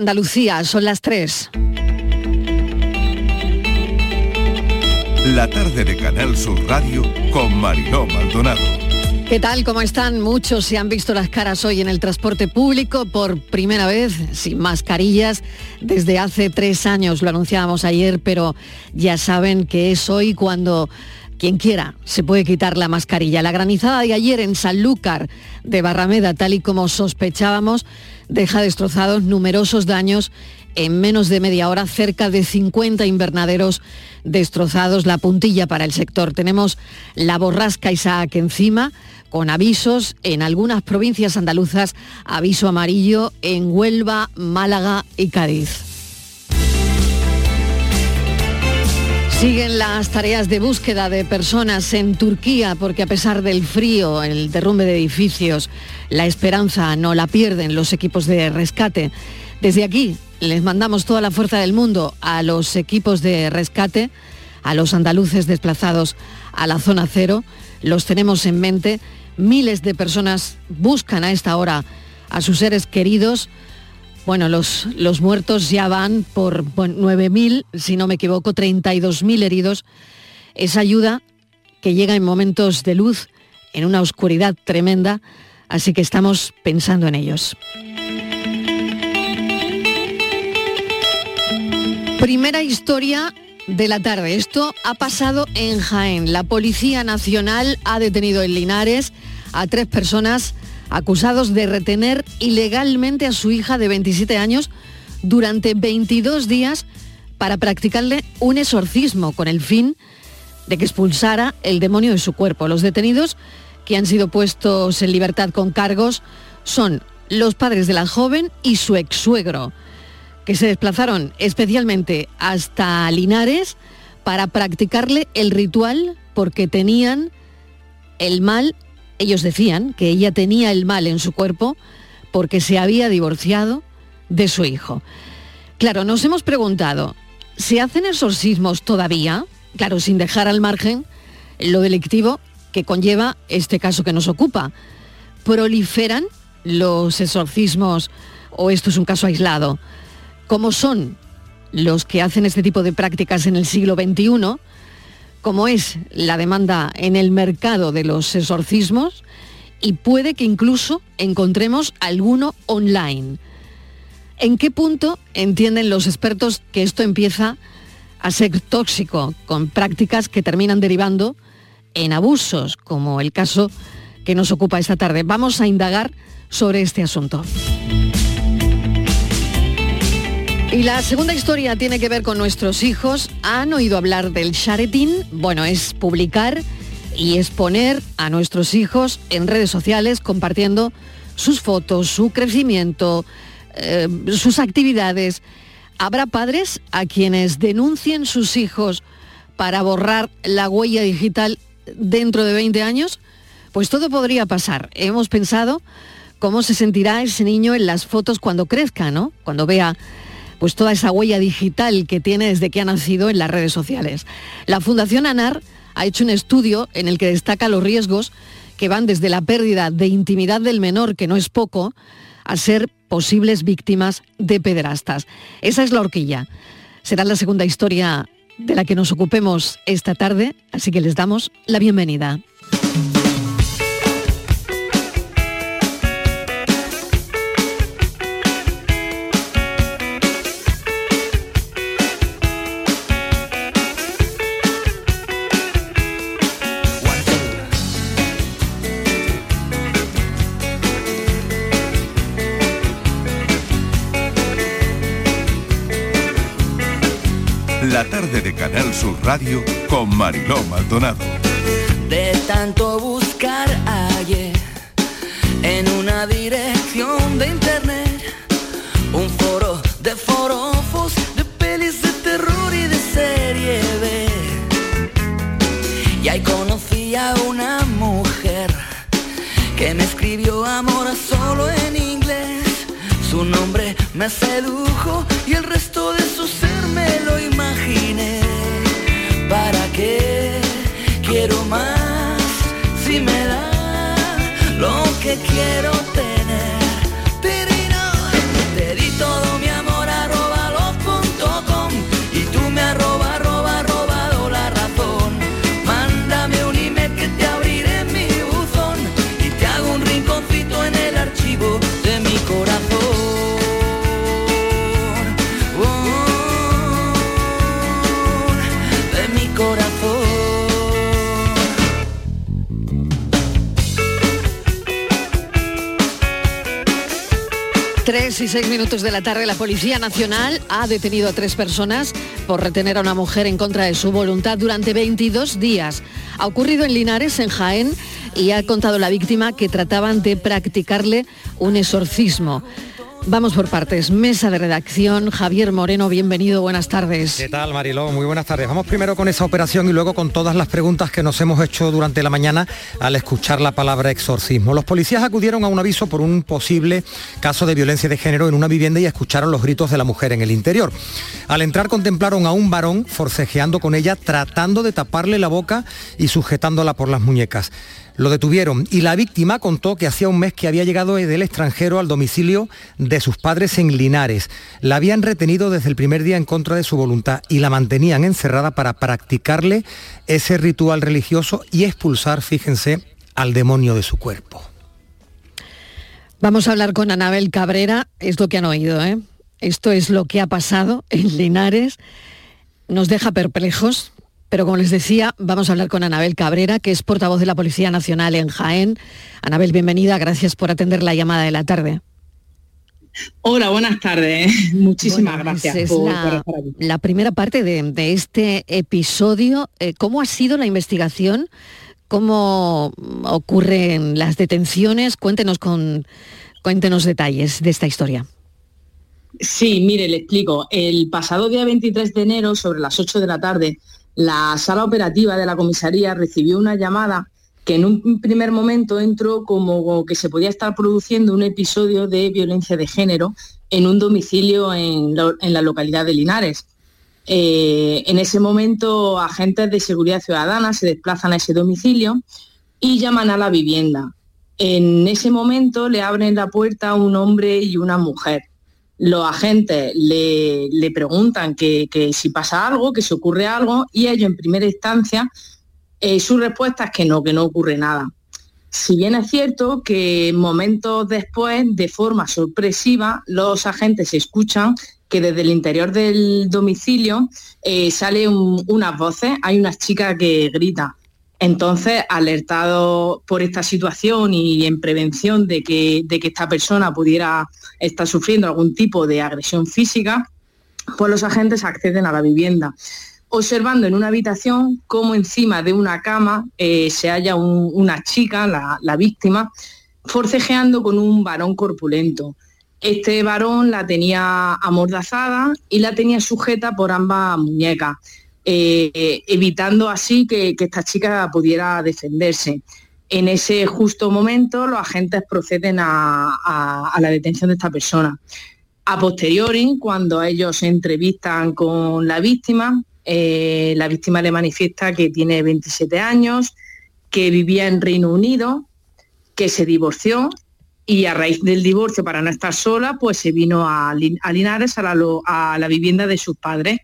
Andalucía, son las 3. La tarde de Canal Sur Radio con Mariló Maldonado. ¿Qué tal? ¿Cómo están? Muchos se han visto las caras hoy en el transporte público por primera vez, sin mascarillas, desde hace tres años. Lo anunciábamos ayer, pero ya saben que es hoy cuando quien quiera se puede quitar la mascarilla. La granizada de ayer en Sanlúcar de Barrameda, tal y como sospechábamos, deja destrozados numerosos daños en menos de media hora, cerca de 50 invernaderos destrozados, la puntilla para el sector. Tenemos la borrasca Isaac encima, con avisos en algunas provincias andaluzas, aviso amarillo en Huelva, Málaga y Cádiz. Siguen las tareas de búsqueda de personas en Turquía porque a pesar del frío, el derrumbe de edificios, la esperanza no la pierden los equipos de rescate. Desde aquí les mandamos toda la fuerza del mundo a los equipos de rescate, a los andaluces desplazados a la zona cero. Los tenemos en mente. Miles de personas buscan a esta hora a sus seres queridos. Bueno, los, los muertos ya van por 9.000, si no me equivoco, 32.000 heridos. Esa ayuda que llega en momentos de luz, en una oscuridad tremenda, así que estamos pensando en ellos. Primera historia de la tarde. Esto ha pasado en Jaén. La Policía Nacional ha detenido en Linares a tres personas acusados de retener ilegalmente a su hija de 27 años durante 22 días para practicarle un exorcismo con el fin de que expulsara el demonio de su cuerpo. Los detenidos que han sido puestos en libertad con cargos son los padres de la joven y su ex-suegro, que se desplazaron especialmente hasta Linares para practicarle el ritual porque tenían el mal, ellos decían que ella tenía el mal en su cuerpo porque se había divorciado de su hijo. Claro, nos hemos preguntado, ¿se hacen exorcismos todavía? Claro, sin dejar al margen lo delictivo que conlleva este caso que nos ocupa. ¿Proliferan los exorcismos o esto es un caso aislado? ¿Cómo son los que hacen este tipo de prácticas en el siglo XXI? ¿Cómo es la demanda en el mercado de los exorcismos? Y puede que incluso encontremos alguno online. ¿En qué punto entienden los expertos que esto empieza a ser tóxico con prácticas que terminan derivando en abusos, como el caso que nos ocupa esta tarde. Vamos a indagar sobre este asunto. Y la segunda historia tiene que ver con nuestros hijos. ¿Han oído hablar del charetín? Bueno, es publicar y exponer a nuestros hijos en redes sociales compartiendo sus fotos, su crecimiento, eh, sus actividades. ¿Habrá padres a quienes denuncien sus hijos para borrar la huella digital dentro de 20 años? Pues todo podría pasar. Hemos pensado cómo se sentirá ese niño en las fotos cuando crezca, ¿no? Cuando vea pues toda esa huella digital que tiene desde que ha nacido en las redes sociales. La Fundación ANAR ha hecho un estudio en el que destaca los riesgos que van desde la pérdida de intimidad del menor, que no es poco, a ser posibles víctimas de pederastas. Esa es la horquilla. Será la segunda historia de la que nos ocupemos esta tarde, así que les damos la bienvenida. Radio con Mariló Maldonado. De tanto buscar ayer en una dirección de internet, un foro de forofos, de pelis de terror y de serie B. Y ahí conocí a una mujer que me escribió amor solo en inglés. Su nombre me sedujo quiero tener? Y seis minutos de la tarde, la Policía Nacional ha detenido a tres personas por retener a una mujer en contra de su voluntad durante 22 días. Ha ocurrido en Linares, en Jaén, y ha contado la víctima que trataban de practicarle un exorcismo. Vamos por partes. Mesa de redacción, Javier Moreno, bienvenido, buenas tardes. ¿Qué tal, Mariló? Muy buenas tardes. Vamos primero con esa operación y luego con todas las preguntas que nos hemos hecho durante la mañana al escuchar la palabra exorcismo. Los policías acudieron a un aviso por un posible caso de violencia de género en una vivienda y escucharon los gritos de la mujer en el interior. Al entrar contemplaron a un varón forcejeando con ella, tratando de taparle la boca y sujetándola por las muñecas. Lo detuvieron y la víctima contó que hacía un mes que había llegado del extranjero al domicilio de sus padres en Linares. La habían retenido desde el primer día en contra de su voluntad y la mantenían encerrada para practicarle ese ritual religioso y expulsar, fíjense, al demonio de su cuerpo. Vamos a hablar con Anabel Cabrera, es lo que han oído, ¿eh? Esto es lo que ha pasado en Linares. Nos deja perplejos, pero como les decía, vamos a hablar con Anabel Cabrera, que es portavoz de la Policía Nacional en Jaén. Anabel, bienvenida, gracias por atender la llamada de la tarde. Hola, buenas tardes. Muchísimas gracias es la, primera parte de, este episodio. Eh, ¿Cómo ha sido la investigación? ¿Cómo ocurren las detenciones? Cuéntenos, con, cuéntenos detalles de esta historia. Sí, mire, le explico. El pasado día 23 de enero, sobre las 8 de la tarde, la sala operativa de la comisaría recibió una llamada que en un primer momento entró como que se podía estar produciendo un episodio de violencia de género en un domicilio en, la localidad de Linares. Eh, en ese momento, agentes de seguridad ciudadana se desplazan a ese domicilio y llaman a la vivienda. En ese momento le abren la puerta a un hombre y una mujer los agentes le, preguntan que, si pasa algo, que si ocurre algo, y ellos en primera instancia eh, su respuesta es que no, que no ocurre nada. Si bien es cierto que momentos después, de forma sorpresiva, los agentes escuchan que desde el interior del domicilio eh, salen unas voces, hay unas chicas que gritan. Entonces, alertado por esta situación y en prevención de que, esta persona pudiera estar sufriendo algún tipo de agresión física, pues los agentes acceden a la vivienda, observando en una habitación cómo encima de una cama eh, se halla una chica, la víctima, forcejeando con un varón corpulento. Este varón la tenía amordazada y la tenía sujeta por ambas muñecas. Eh, evitando así que, esta chica pudiera defenderse. En ese justo momento los agentes proceden a, la detención de esta persona. A posteriori, cuando ellos se entrevistan con la víctima, eh, la víctima le manifiesta que tiene 27 años, que vivía en Reino Unido, que se divorció y a raíz del divorcio, para no estar sola, pues se vino a, Linares, a a la vivienda de sus padres.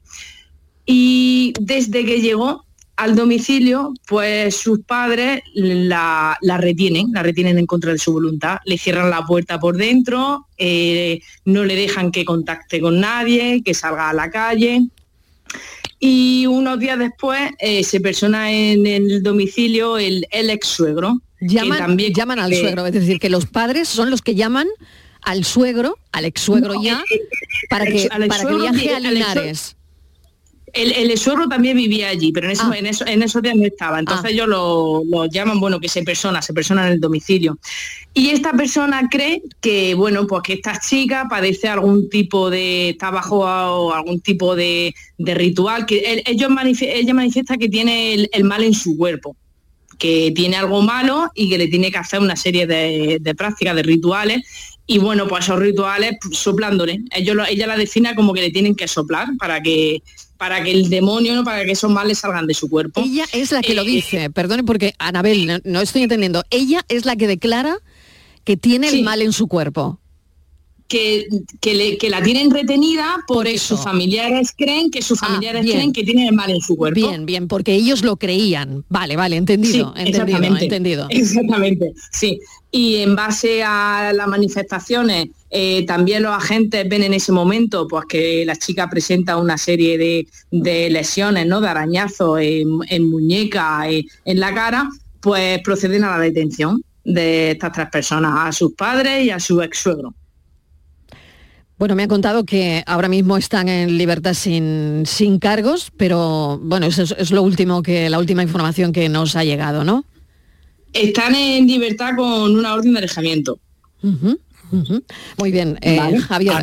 Y desde que llegó al domicilio, pues sus padres la, retienen, la retienen en contra de su voluntad, le cierran la puerta por dentro, eh, no le dejan que contacte con nadie, que salga a la calle. Y unos días después eh, se persona en el domicilio el, ex suegro. Llaman, también, llaman al suegro, es decir, que los padres son los que llaman al suegro, al ex suegro ya, para que, para que viaje a Linares el, el suegro también vivía allí, pero en, eso, ah. en, eso, en esos días no estaba. Entonces ah. ellos lo, llaman, bueno, que se persona, se persona en el domicilio. Y esta persona cree que, bueno, pues que esta chica padece algún tipo de, está bajo algún tipo de, ritual, que ellos ella manifiesta que tiene el, mal en su cuerpo que tiene algo malo y que le tiene que hacer una serie de, de prácticas, de rituales y bueno, pues esos rituales pues, soplándole. Ellos, ella la define como que le tienen que soplar para que para que el demonio, ¿no? para que esos males salgan de su cuerpo. Ella es la que lo eh, dice, perdone porque Anabel, no, estoy entendiendo. Ella es la que declara que tiene el mal en su cuerpo que, que, la tienen retenida porque sus familiares creen que sus ah, familiares creen que tienen el mal en su cuerpo. Bien, bien, porque ellos lo creían. Vale, vale, entendido, entendido, entendido. Exactamente, sí. Y en base a las manifestaciones, eh, también los agentes ven en ese momento pues, que la chica presenta una serie de, lesiones, ¿no? de arañazos en, muñeca, en, en la cara, pues proceden a la detención de estas tres personas, a sus padres y a su ex suegro. Bueno, me ha contado que ahora mismo están en libertad sin, sin cargos, pero bueno, eso es, lo último que, la última información que nos ha llegado, ¿no? Están en libertad con una orden de alejamiento. Muy bien, eh, Javier,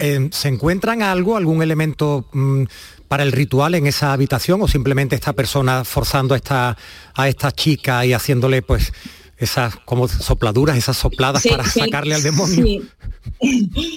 eh, ¿se encuentran algo, algún elemento mm, para el ritual en esa habitación o simplemente esta persona forzando a esta, a esta chica y haciéndole pues esas como sopladuras, esas sopladas para sacarle al demonio?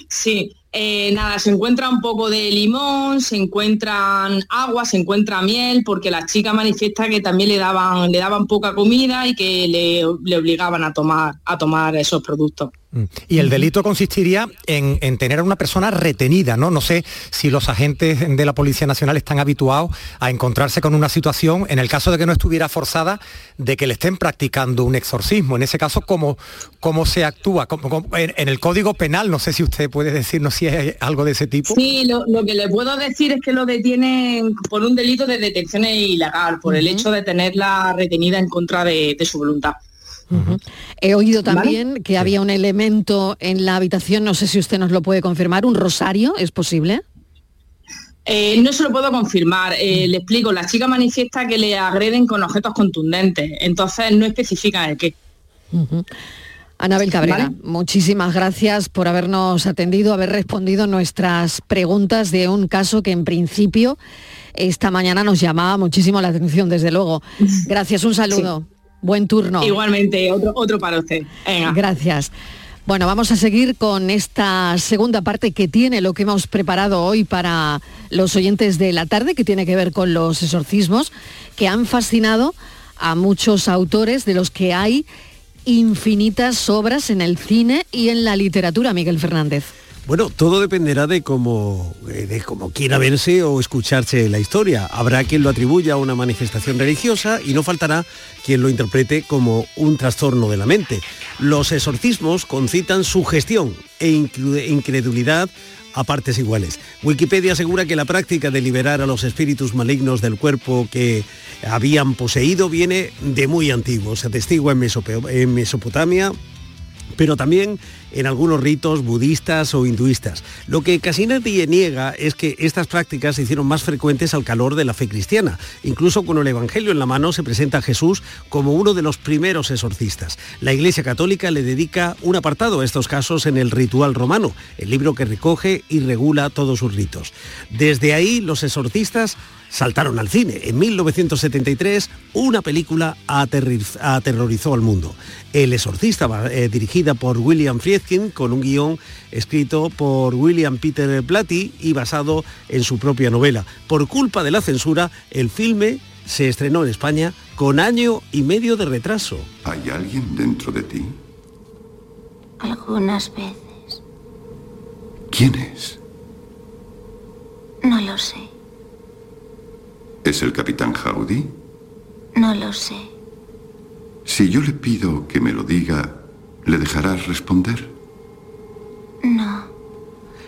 Sí, eh, nada, se encuentra un poco de limón, se encuentran agua, se encuentra miel, porque la chica manifiesta que también le daban, le daban poca comida y que le, obligaban a tomar, a tomar esos productos. Mm. Y el delito consistiría en, tener a una persona retenida, ¿no? No sé si los agentes de la Policía Nacional están habituados a encontrarse con una situación, en el caso de que no estuviera forzada, de que le estén practicando un exorcismo. En ese caso, ¿cómo, cómo se actúa? en, en, el Código Penal, no sé si usted puede decirnos algo de ese tipo. Sí, lo, que le puedo decir es que lo detienen por un delito de detención ilegal, por el hecho de tenerla retenida en contra de, su voluntad. He oído también que había un elemento en la habitación, no sé si usted nos lo puede confirmar, un rosario, ¿es posible? Eh, no se lo puedo confirmar. Eh, le explico, la chica manifiesta que le agreden con objetos contundentes, entonces no especifica el qué. Anabel Cabrera, muchísimas gracias por habernos atendido, haber respondido nuestras preguntas de un caso que en principio esta mañana nos llamaba muchísimo la atención, desde luego. Gracias, un saludo. Buen turno. Igualmente, otro, otro para usted. Gracias. Bueno, vamos a seguir con esta segunda parte que tiene lo que hemos preparado hoy para los oyentes de la tarde, que tiene que ver con los exorcismos, que han fascinado a muchos autores de los que hay infinitas obras en el cine y en la literatura, Miguel Fernández. Bueno, todo dependerá de cómo, eh, de cómo quiera verse o escucharse la historia. Habrá quien lo atribuya a una manifestación religiosa y no faltará quien lo interprete como un trastorno de la mente. Los exorcismos concitan sugestión e incredulidad a partes iguales. Wikipedia asegura que la práctica de liberar a los espíritus malignos del cuerpo que habían poseído viene de muy antiguo. Se atestigua en Mesopotamia, pero también en algunos ritos budistas o hinduistas. Lo que casi niega es que estas prácticas se hicieron más frecuentes al calor de la fe cristiana. Incluso con el Evangelio en la mano se presenta a Jesús como uno de los primeros exorcistas. La Iglesia Católica le dedica un apartado a estos casos en el ritual romano, el libro que recoge y regula todos sus ritos. Desde ahí los exorcistas saltaron al cine. En 1973 una película aterrorizó al mundo. El exorcista, eh, dirigida por William Friedkin, con un guion escrito por William Peter Blatty y basado en su propia novela. Por culpa de la censura, el filme se estrenó en España con año y medio de retraso. ¿Hay alguien dentro de ti? Algunas veces. ¿Quién es? No lo sé. ¿Es el capitán Howdy? No lo sé. Si yo le pido que me lo diga, ¿le dejarás responder? No.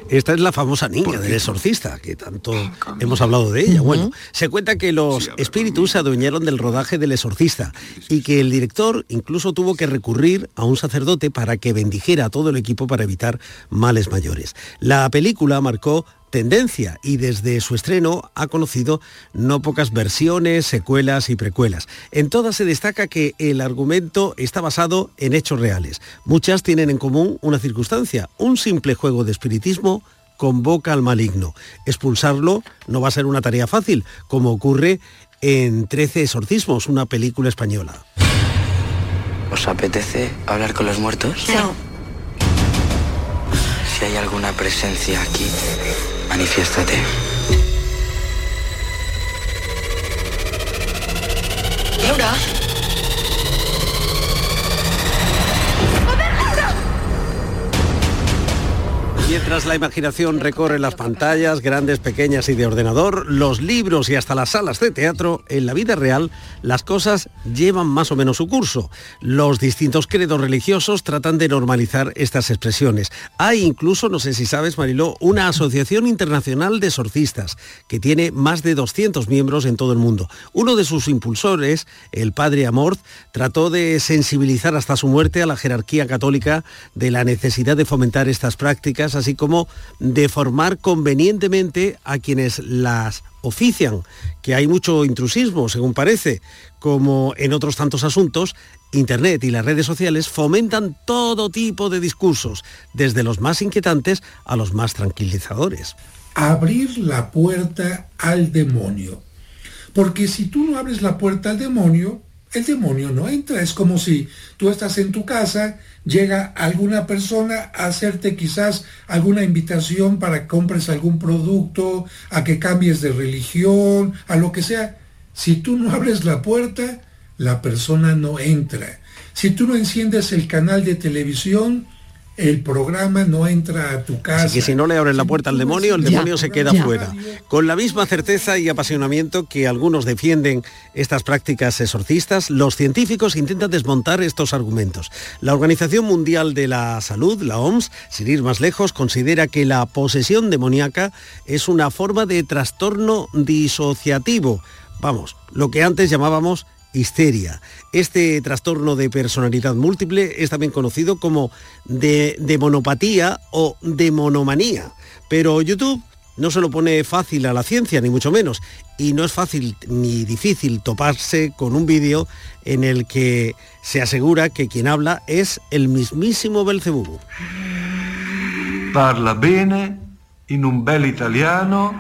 Esta es la famosa niña del exorcista, que tanto hemos hablado de ella. Bueno, se cuenta que los espíritus se adueñaron del rodaje del exorcista y que el director incluso tuvo que recurrir a un sacerdote para que bendijera a todo el equipo para evitar males mayores. La película marcó tendencia y desde su estreno ha conocido no pocas versiones, secuelas y precuelas. En todas se destaca que el argumento está basado en hechos reales. Muchas tienen en común una circunstancia, un simple juego de espiritismo convoca al maligno. Expulsarlo no va a ser una tarea fácil, como ocurre en 13 exorcismos, una película española. ¿Os apetece hablar con los muertos? No. Si hay alguna presencia aquí, Manifiéstate. Mientras la imaginación recorre las pantallas, grandes, pequeñas y de ordenador, los libros y hasta las salas de teatro, en la vida real las cosas llevan más o menos su curso. Los distintos credos religiosos tratan de normalizar estas expresiones. Hay incluso, no sé si sabes, Mariló, una asociación internacional de exorcistas que tiene más de 200 miembros en todo el mundo. Uno de sus impulsores, el padre Amorth, trató de sensibilizar hasta su muerte a la jerarquía católica de la necesidad de fomentar estas prácticas, así como cómo deformar convenientemente a quienes las ofician, que hay mucho intrusismo, según parece, como en otros tantos asuntos, Internet y las redes sociales fomentan todo tipo de discursos, desde los más inquietantes a los más tranquilizadores. Abrir la puerta al demonio. Porque si tú no abres la puerta al demonio, el demonio no entra. Es como si tú estás en tu casa, llega alguna persona a hacerte quizás alguna invitación para que compres algún producto, a que cambies de religión, a lo que sea. Si tú no abres la puerta, la persona no entra. Si tú no enciendes el canal de televisión, el programa no entra a tu casa. Así que si no le abres la puerta al demonio, el demonio se queda fuera. Con la misma certeza y apasionamiento que algunos defienden estas prácticas exorcistas, los científicos intentan desmontar estos argumentos. La Organización Mundial de la Salud, la OMS, sin ir más lejos, considera que la posesión demoníaca es una forma de trastorno disociativo. Vamos, lo que antes llamábamos histeria. Este trastorno de personalidad múltiple es también conocido como de, monopatía o demonomanía. Pero YouTube no se lo pone fácil a la ciencia, ni mucho menos. Y no es fácil ni difícil toparse con un vídeo en el que se asegura que quien habla es el mismísimo Belcebú. Parla bene, in un bel italiano,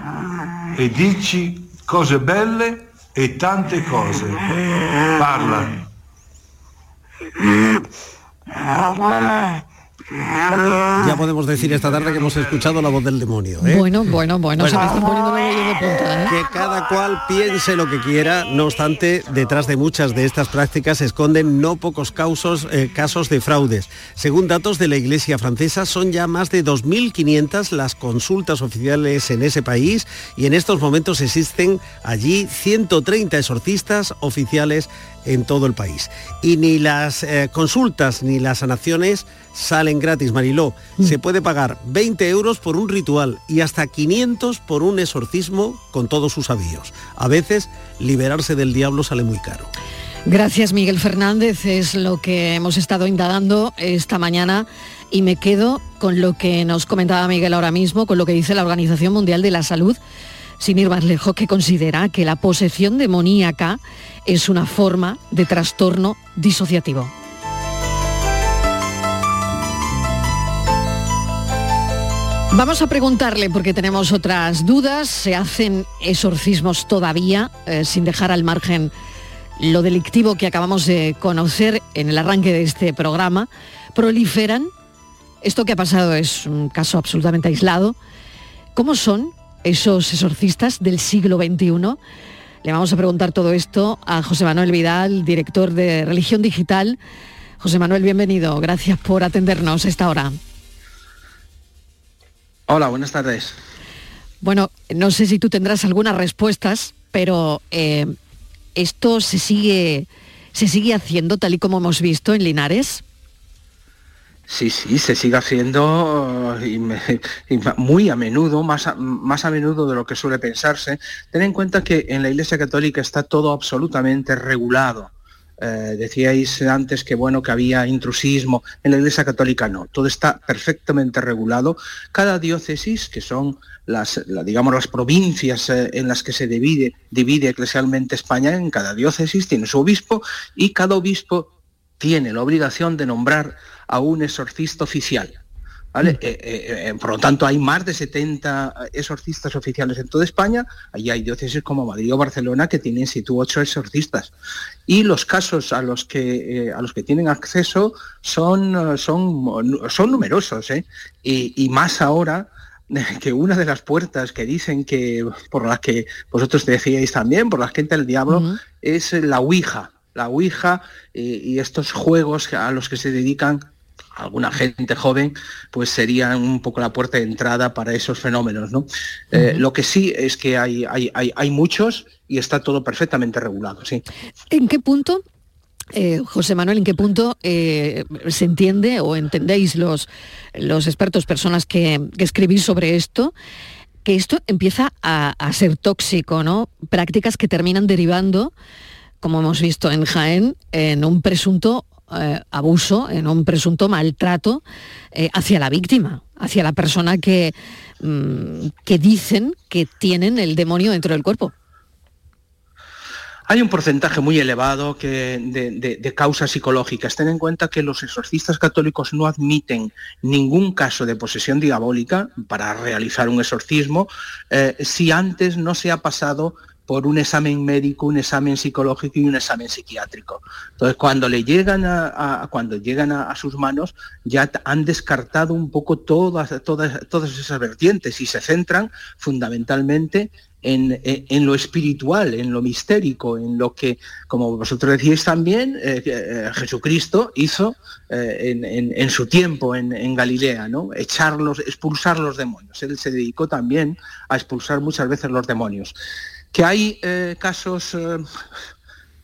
e dici cose belle e tante cose. Parla. Ya podemos decir esta tarde que hemos escuchado la voz del demonio. ¿eh? Bueno, bueno, bueno, se me está poniendo la de punta. ¿eh? Que cada cual piense lo que quiera, no obstante, detrás de muchas de estas prácticas se esconden no pocos causos, eh, casos de fraudes. Según datos de la Iglesia francesa, son ya más de 2.500 las consultas oficiales en ese país y en estos momentos existen allí 130 exorcistas oficiales en todo el país. Y ni las eh, consultas ni las sanaciones salen gratis, Mariló. Mm. Se puede pagar 20 euros por un ritual y hasta 500 por un exorcismo con todos sus avíos. A veces liberarse del diablo sale muy caro. Gracias Miguel Fernández, es lo que hemos estado indagando esta mañana y me quedo con lo que nos comentaba Miguel ahora mismo, con lo que dice la Organización Mundial de la Salud, sin ir más lejos, que considera que la posesión demoníaca es una forma de trastorno disociativo. Vamos a preguntarle, porque tenemos otras dudas, se hacen exorcismos todavía, eh, sin dejar al margen lo delictivo que acabamos de conocer en el arranque de este programa, proliferan, esto que ha pasado es un caso absolutamente aislado, ¿cómo son esos exorcistas del siglo XXI? Le vamos a preguntar todo esto a José Manuel Vidal, director de Religión Digital. José Manuel, bienvenido, gracias por atendernos a esta hora. Hola, buenas tardes. Bueno, no sé si tú tendrás algunas respuestas, pero eh, esto se sigue, se sigue haciendo tal y como hemos visto en Linares. Sí, sí, se sigue haciendo muy a menudo, más a, más a menudo de lo que suele pensarse. Ten en cuenta que en la Iglesia Católica está todo absolutamente regulado. Eh, decíais antes que bueno que había intrusismo en la Iglesia Católica no todo está perfectamente regulado cada diócesis que son las digamos las provincias eh, en las que se divide divide eclesialmente España en cada diócesis tiene su obispo y cada obispo tiene la obligación de nombrar a un exorcista oficial Mm. Eh, eh, eh, por lo tanto, hay más de 70 exorcistas oficiales en toda España. Allí hay diócesis como Madrid o Barcelona que tienen situ ocho exorcistas. Y los casos a los que, a los que tienen acceso son, son, son numerosos. Y, más ahora que una de las puertas que dicen que por las que vosotros decíais también, por las que entra el diablo, es la Ouija. La Ouija y estos juegos a los que se dedican alguna gente joven, pues sería un poco la puerta de entrada para esos fenómenos. ¿no? Eh, lo que sí es que hay, hay, hay, muchos y está todo perfectamente regulado. ¿sí? ¿En qué punto eh, José Manuel, ¿en qué punto eh, se entiende o entendéis los, los expertos, personas que, escribís sobre esto, que esto empieza a, a, ser tóxico, ¿no? Prácticas que terminan derivando, como hemos visto en Jaén, en un presunto eh, abuso, en un presunto maltrato eh, hacia la víctima, hacia la persona que, mm, que dicen que tienen el demonio dentro del cuerpo. Hay un porcentaje muy elevado que de, causas psicológicas. Ten en cuenta que los exorcistas católicos no admiten ningún caso de posesión diabólica para realizar un exorcismo eh, si antes no se ha pasado por un examen médico, un examen psicológico y un examen psiquiátrico. Entonces, cuando le llegan a, cuando llegan a, sus manos, ya han descartado un poco todas, todas, todas esas vertientes y se centran fundamentalmente en, lo espiritual, en lo mistérico, en lo que, como vosotros decíais también, eh, eh, Jesucristo hizo eh, en, su tiempo en, Galilea, ¿no? Echarlos, expulsar los demonios. Él se dedicó también a expulsar muchas veces los demonios. Que hay casos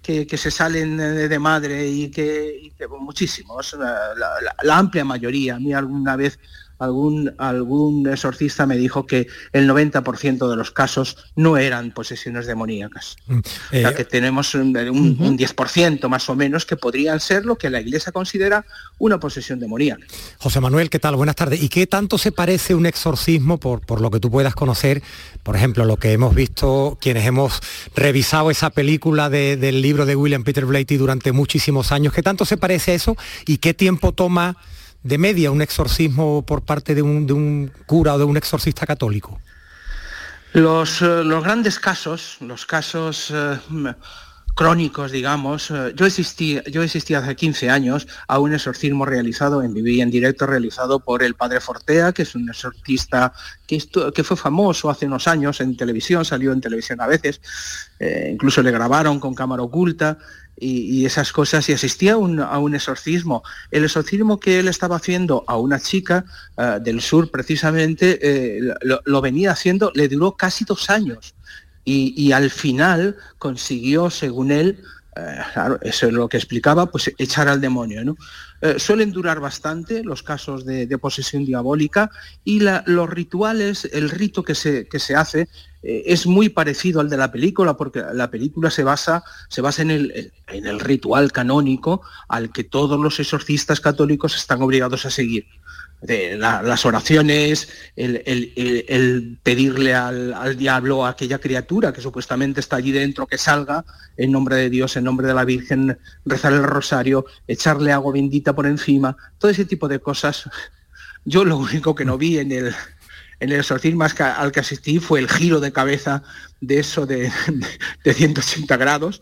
que, se salen de madre y que, muchísimos, la, amplia mayoría. A mí alguna vez algún, algún exorcista me dijo que el 90% de los casos no eran posesiones demoníacas. Mm, o sea eh, que tenemos un, 10% más o menos que podrían ser lo que la Iglesia considera una posesión demoníaca. José Manuel, ¿qué tal? Buenas tardes. ¿Y qué tanto se parece un exorcismo, por, por lo que tú puedas conocer, por ejemplo, lo que hemos visto quienes hemos revisado esa película del libro de William Peter Blatty durante muchísimos años? ¿Qué tanto se parece a eso y qué tiempo toma de media un exorcismo por parte de un, cura o de un exorcista católico? Los, eh, los grandes casos, los casos eh, crónicos, digamos, eh, yo existí, yo existí hace 15 años a un exorcismo realizado en viví en directo, realizado por el padre Fortea, que es un exorcista que, que fue famoso hace unos años en televisión, salió en televisión a veces, incluso le grabaron con cámara oculta, y, esas cosas y asistía a un, exorcismo. El exorcismo que él estaba haciendo a una chica eh, del sur precisamente eh, lo, venía haciendo, le duró casi dos años y, al final consiguió, según él, eh, eso es lo que explicaba, pues echar al demonio. ¿no? suelen durar bastante los casos de, posesión diabólica y los rituales, el rito que se, que se hace eh, es muy parecido al de la película porque la película se basa, se basa en, el, en el ritual canónico al que todos los exorcistas católicos están obligados a seguir. Las oraciones, el, pedirle al, al, diablo a aquella criatura que supuestamente está allí dentro que salga en nombre de Dios, en nombre de la Virgen, rezar el rosario, echarle agua bendita por encima, todo ese tipo de cosas. Yo lo único que no vi en el, en el exorcismo al que asistí fue el giro de cabeza de eso de, de 180 grados,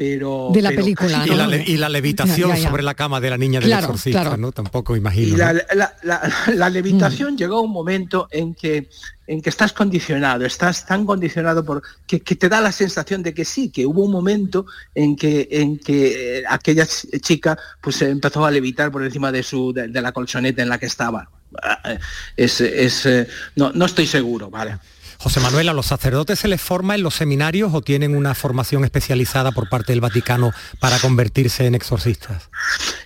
pero, de la película y, la, levitación sobre la cama de la niña del exorcista no tampoco imagino la, levitación llegó a un momento en que en que estás condicionado estás tan condicionado por que, te da la sensación de que sí que hubo un momento en que en que eh, aquella chica pues empezó a levitar por encima de su de la colchoneta en la que estaba. Es, eh, no, no estoy seguro, ¿vale? José Manuel, ¿a los sacerdotes se les forma en los seminarios o tienen una formación especializada por parte del Vaticano para convertirse en exorcistas?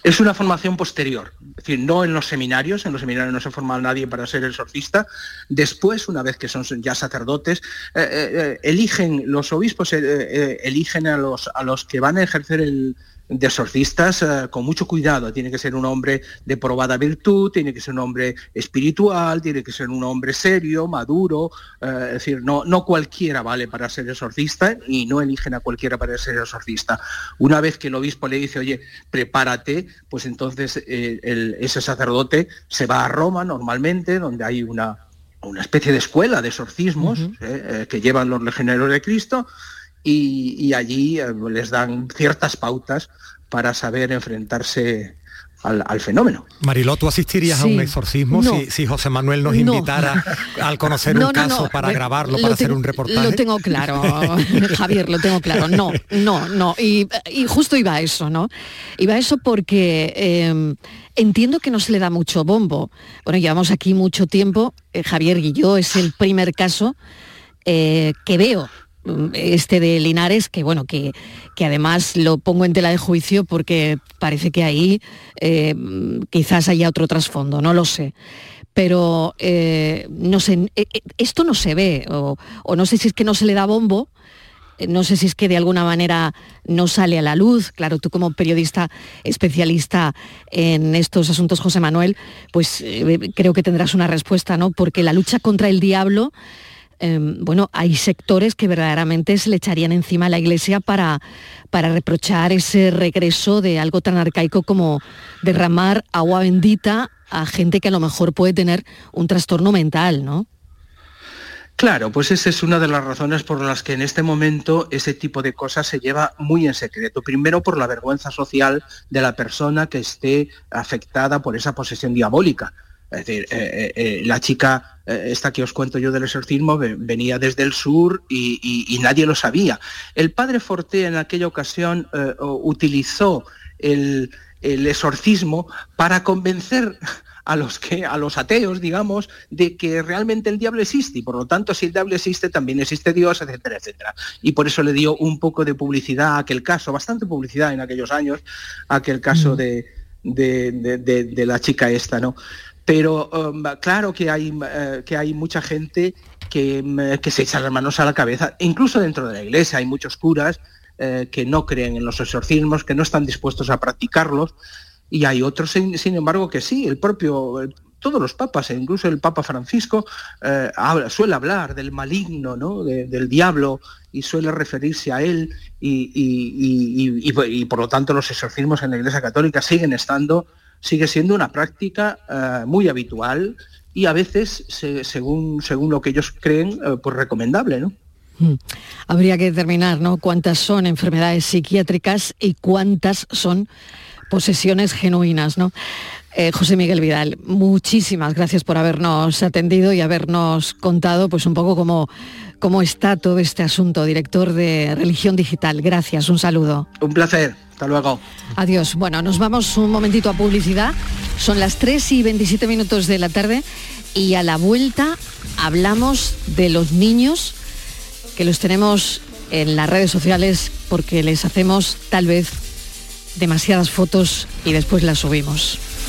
Es una formación posterior, es decir, no en los seminarios, en los seminarios no se forma nadie para ser exorcista. Después, una vez que son ya sacerdotes, eh, eh, eligen, los obispos eligen a los, a los que van a ejercer el, de exorcistas eh, con mucho cuidado. Tiene que ser un hombre de probada virtud, tiene que ser un hombre espiritual, tiene que ser un hombre serio, maduro. Eh, es decir, no, no cualquiera vale para ser exorcista y no eligen a cualquiera para ser exorcista. Una vez que el obispo le dice, oye, prepárate, pues entonces eh, ese sacerdote se va a Roma normalmente, donde hay una, una especie de escuela de exorcismos que llevan los legionarios de Cristo y, allí eh, les dan ciertas pautas para saber enfrentarse al, fenómeno. Mariló, ¿tú asistirías a un exorcismo si, José Manuel nos invitara al conocer un caso para grabarlo, para hacer un reportaje? Lo tengo claro, Javier, lo tengo claro. No, no, no. Y, justo iba a eso, ¿no? Iba a eso porque em, entiendo que no se le da mucho bombo. Bueno, llevamos aquí mucho tiempo, eh, Javier y yo, es el primer caso eh, que veo este de Linares, que bueno, que, que, además lo pongo en tela de juicio porque parece que ahí eh, quizás haya otro trasfondo, no lo sé. Pero eh, no sé, eh, esto no se ve, o, no sé si es que no se le da bombo, no sé si es que de alguna manera no sale a la luz. Claro, tú como periodista especialista en estos asuntos, José Manuel, pues creo que tendrás una respuesta, ¿no? Porque la lucha contra el diablo, em, bueno, hay sectores que verdaderamente se le echarían encima a la Iglesia para, para reprochar ese regreso de algo tan arcaico como derramar agua bendita a gente que a lo mejor puede tener un trastorno mental, ¿no? Claro, pues esa es una de las razones por las que en este momento ese tipo de cosas se lleva muy en secreto. Primero por la vergüenza social de la persona que esté afectada por esa posesión diabólica. Es decir, eh, eh, eh, la chica, esta que os cuento yo del exorcismo, venía desde el sur y, nadie lo sabía. El padre Forte en aquella ocasión utilizó el, el exorcismo para convencer a los que a los ateos, digamos, de que realmente el diablo existe y por lo tanto si el diablo existe también existe Dios, etcétera, etcétera. Y por eso le dio un poco de publicidad a aquel caso, bastante publicidad en aquellos años, a aquel caso de, de, la chica esta, ¿no? Pero um, claro que hay, eh, que hay mucha gente que, mm, que, se echa las manos a la cabeza, incluso dentro de la iglesia hay muchos curas eh, que no creen en los exorcismos, que no están dispuestos a practicarlos, y hay otros, sin, embargo, que sí, el propio, todos los papas, e incluso el Papa Francisco, eh, suele hablar del maligno, ¿no? del diablo, y suele referirse a él, y, por lo tanto los exorcismos en la Iglesia Católica siguen estando, sigue siendo una práctica eh, muy habitual y a veces, según, según lo que ellos creen, eh, pues recomendable, ¿no? Hmm. Habría que determinar, ¿no? Cuántas son enfermedades psiquiátricas y cuántas son posesiones genuinas, ¿no? Eh, José Miguel Vidal, muchísimas gracias por habernos atendido y habernos contado pues un poco cómo, cómo está todo este asunto, director de Religión Digital. Gracias, un saludo. Un placer, hasta luego. Adiós. Bueno, nos vamos un momentito a publicidad. Son las 3 y 27 minutos de la tarde y a la vuelta hablamos de los niños que los tenemos en las redes sociales porque les hacemos tal vez demasiadas fotos y después las subimos.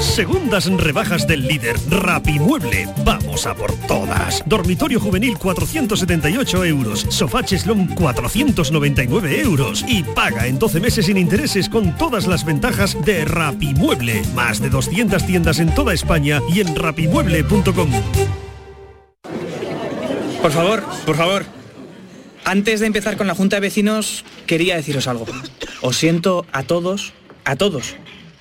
Segundas rebajas del líder Rapimueble. Vamos a por todas. Dormitorio juvenil 478 euros. Sofá cheslón 499 euros. Y paga en 12 meses sin intereses con todas las ventajas de Rapimueble. Más de 200 tiendas en toda España y en rapimueble.com. Por favor, por favor. Antes de empezar con la Junta de Vecinos, quería deciros algo. Os siento a todos, a todos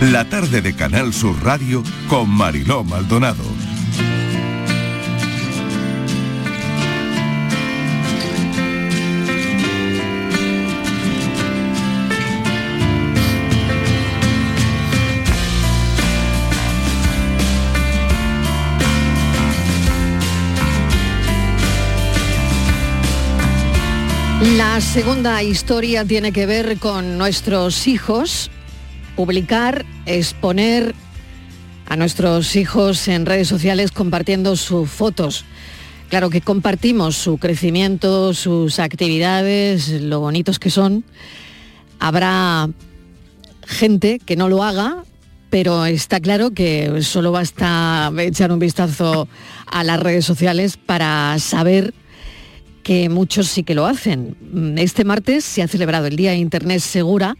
La tarde de Canal Sur Radio con Mariló Maldonado. La segunda historia tiene que ver con nuestros hijos publicar, exponer a nuestros hijos en redes sociales compartiendo sus fotos. Claro que compartimos su crecimiento, sus actividades, lo bonitos que son. Habrá gente que no lo haga, pero está claro que solo basta echar un vistazo a las redes sociales para saber que muchos sí que lo hacen. Este martes se ha celebrado el Día de Internet Segura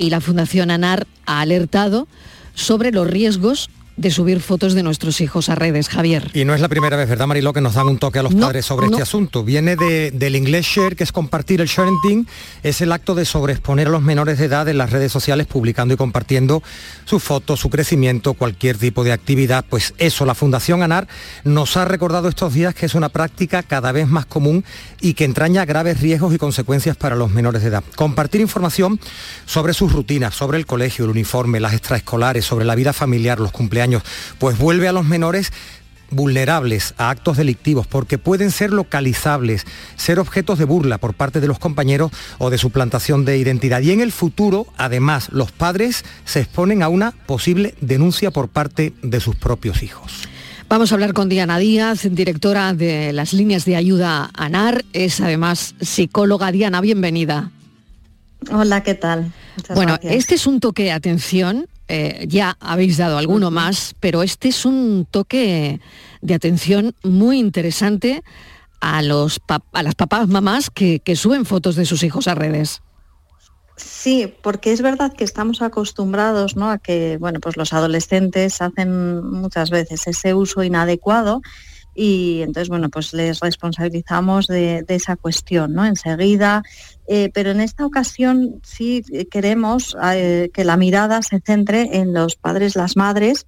y la Fundación ANAR ha alertado sobre los riesgos de subir fotos de nuestros hijos a redes, Javier. Y no es la primera vez, ¿verdad, Mariló, que nos dan un toque a los padres sobre este asunto? Viene del inglés share, que es compartir el sharing, es el acto de sobreexponer a los menores de edad en las redes sociales, publicando y compartiendo sus fotos, su crecimiento, cualquier tipo de actividad. Pues eso, la Fundación ANAR nos ha recordado estos días que es una práctica cada vez más común y que entraña graves riesgos y consecuencias para los menores de edad. Compartir información sobre sus rutinas, sobre el colegio, el uniforme, las extraescolares, sobre la vida familiar, los cumpleaños, pues vuelve a los menores vulnerables a actos delictivos porque pueden ser localizables, ser objetos de burla por parte de los compañeros o de suplantación de identidad. Y en el futuro, además, los padres se exponen a una posible denuncia por parte de sus propios hijos. Vamos a hablar con Diana Díaz, directora de las líneas de ayuda ANAR. Es además psicóloga. Diana, bienvenida. Hola, ¿qué tal? bueno, este es un toque de atención. Eh, ya habéis dado alguno más, pero este es un toque de atención muy interesante a, los a las papás, mamás que suben fotos de sus hijos a redes. Sí, porque es verdad que estamos acostumbrados ¿no? a que bueno, pues los adolescentes hacen muchas veces ese uso inadecuado y entonces bueno, pues les responsabilizamos de, esa cuestión ¿no? enseguida. Eh, pero en esta ocasión sí queremos eh, que la mirada se centre en los padres, las madres,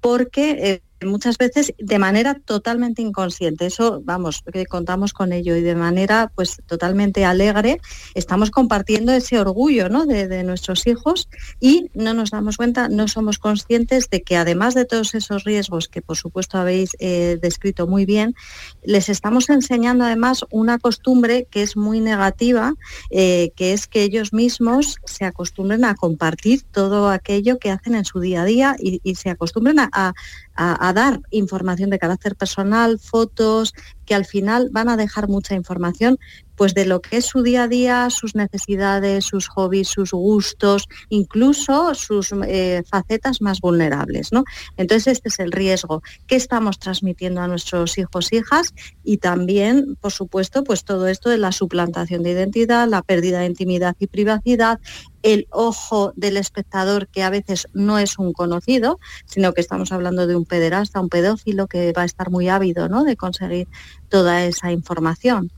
porque eh, muchas veces de manera totalmente inconsciente. Eso, vamos, que contamos con ello y de manera pues totalmente alegre estamos compartiendo ese orgullo ¿no? de, nuestros hijos y no nos damos cuenta, no somos conscientes de que además de todos esos riesgos que por supuesto habéis eh, descrito muy bien, les estamos enseñando además una costumbre que es muy negativa, eh, que es que ellos mismos se acostumbren a compartir todo aquello que hacen en su día a día y, se acostumbren a a, dar información de carácter personal, fotos, que al final van a dejar mucha información pues de lo que es su día a día, sus necesidades, sus hobbies, sus gustos, incluso sus eh, facetas más vulnerables. ¿no? Entonces este es el riesgo que estamos transmitiendo a nuestros hijos e hijas y también, por supuesto, pues todo esto de la suplantación de identidad, la pérdida de intimidad y privacidad, el ojo del espectador que a veces no es un conocido, sino que estamos hablando de un pederasta, un pedófilo que va a estar muy ávido ¿no? de conseguir toda esa información.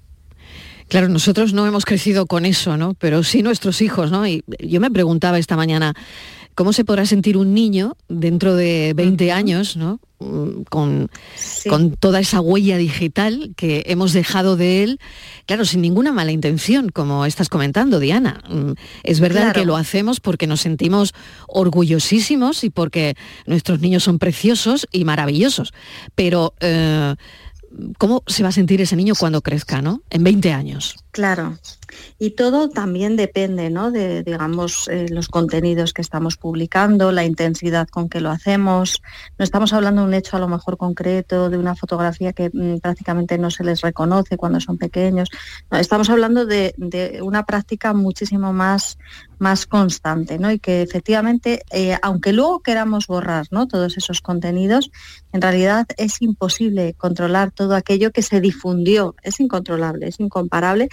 Claro, nosotros no hemos crecido con eso, ¿no? Pero sí nuestros hijos, ¿no? Y yo me preguntaba esta mañana, ¿cómo se podrá sentir un niño dentro de 20 años, ¿no? Mm, con, con, toda esa huella digital que hemos dejado de él, claro, sin ninguna mala intención, como estás comentando, Diana. Mm, es verdad que lo hacemos porque nos sentimos orgullosísimos y porque nuestros niños son preciosos y maravillosos, pero... Eh, ¿Cómo se va a sentir ese niño cuando crezca, ¿no? En 20 años. Claro. Y todo también depende, ¿no? De, digamos, eh, los contenidos que estamos publicando, la intensidad con que lo hacemos. No estamos hablando de un hecho a lo mejor concreto, de una fotografía que mm, prácticamente no se les reconoce cuando son pequeños. estamos hablando de, una práctica muchísimo más, más constante, ¿no? Y que efectivamente, eh, aunque luego queramos borrar ¿no? todos esos contenidos, en realidad es imposible controlar todo aquello que se difundió. Es incontrolable, es incomparable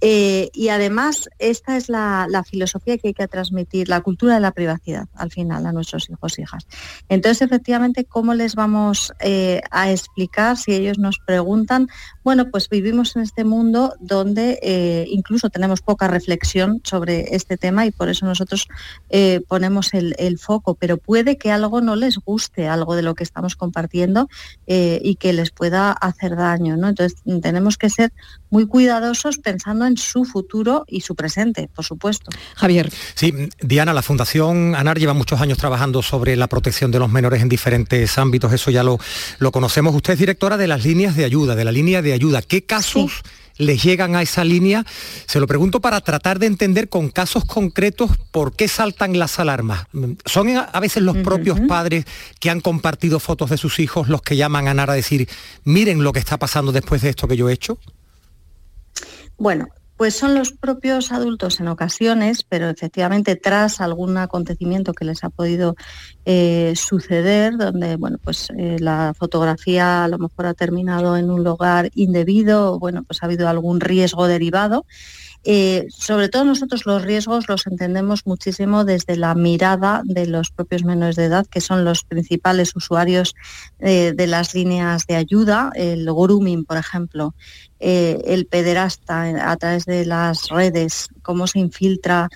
eh, y además, esta es la, filosofía que hay que transmitir, la cultura de la privacidad, al final, a nuestros hijos e hijas. Entonces, efectivamente, ¿cómo les vamos eh, a explicar si ellos nos preguntan? Bueno, pues vivimos en este mundo donde eh, incluso tenemos poca reflexión sobre este tema y por eso nosotros ponemos el, foco, pero puede que algo no les guste, algo de lo que estamos compartiendo y que les pueda hacer daño. ¿no? Entonces, tenemos que ser muy cuidadosos pensando en su futuro y su presente, por supuesto. Javier. Sí, Diana, la Fundación ANAR lleva muchos años trabajando sobre la protección de los menores en diferentes ámbitos, eso ya lo, lo conocemos. Usted es directora de las líneas de ayuda, de la línea de ayuda. ¿Qué casos... les llegan a esa línea? Se lo pregunto para tratar de entender con casos concretos por qué saltan las alarmas. ¿Son a veces los propios padres que han compartido fotos de sus hijos los que llaman a ANAR a decir, miren lo que está pasando después de esto que yo he hecho? Bueno, pues son los propios adultos en ocasiones, pero efectivamente tras algún acontecimiento que les ha podido eh, suceder, donde bueno, pues eh, la fotografía a lo mejor ha terminado en un lugar indebido, bueno, pues ha habido algún riesgo derivado. Eh, sobre todo nosotros los riesgos los entendemos muchísimo desde la mirada de los propios menores de edad, que son los principales usuarios eh, de las líneas de ayuda, el grooming, por ejemplo, eh, el pederasta a través de las redes, cómo se infiltra,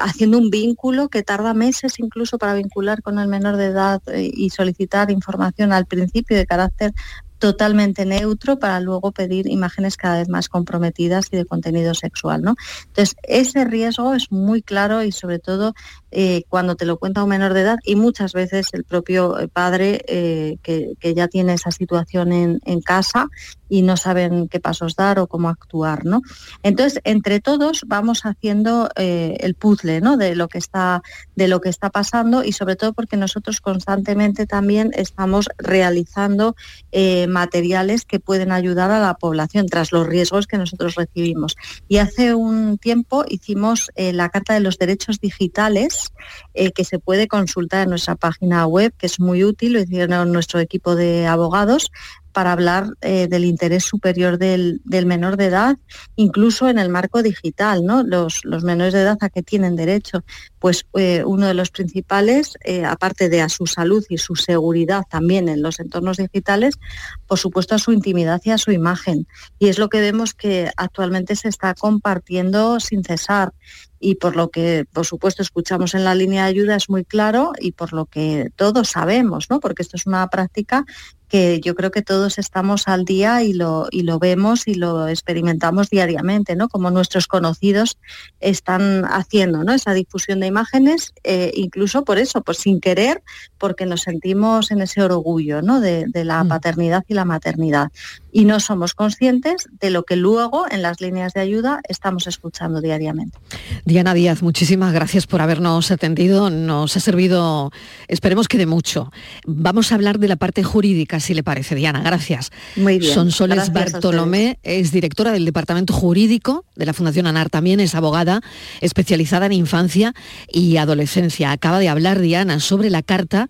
haciendo un vínculo que tarda meses incluso para vincular con el menor de edad y solicitar información al principio de carácter totalmente neutro para luego pedir imágenes cada vez más comprometidas y de contenido sexual. ¿no? Entonces, ese riesgo es muy claro y sobre todo eh, cuando te lo cuenta un menor de edad y muchas veces el propio eh, padre eh, que, ya tiene esa situación en, casa y no saben qué pasos dar o cómo actuar. ¿no? Entonces, entre todos vamos haciendo el puzzle de, lo que está, de lo que está pasando y sobre todo porque nosotros constantemente también estamos realizando materiales que pueden ayudar a la población tras los riesgos que nosotros recibimos. Y hace un tiempo hicimos la Carta de los Derechos Digitales eh, que se puede consultar en nuestra página web, que es muy útil, lo hicieron nuestro equipo de abogados para hablar eh, del interés superior del, menor de edad, incluso en el marco digital, ¿no? Los, menores de edad a qué tienen derecho. Pues eh, uno de los principales, aparte de a su salud y su seguridad también en los entornos digitales, por supuesto a su intimidad y a su imagen. Y es lo que vemos que actualmente se está compartiendo sin cesar y por lo que, por supuesto, escuchamos en la línea de ayuda es muy claro y por lo que todos sabemos, ¿no? Porque esto es una práctica que yo creo que todos estamos al día y lo, y lo vemos y lo experimentamos diariamente, ¿no? Como nuestros conocidos están haciendo, ¿no? Esa difusión de imágenes, eh, incluso por eso, pues sin querer, porque nos sentimos en ese orgullo, ¿no? De, la mm. paternidad y la maternidad. Y no somos conscientes de lo que luego en las líneas de ayuda estamos escuchando diariamente. Diana Díaz, muchísimas gracias por habernos atendido. Nos ha servido, esperemos que de mucho. Vamos a hablar de la parte jurídica si le parece, Diana. Gracias. Muy bien. Sonsoles Bartolomé es directora del Departamento Jurídico de la Fundación ANAR, también es abogada especializada en infancia y adolescencia. Acaba de hablar, Diana, sobre la Carta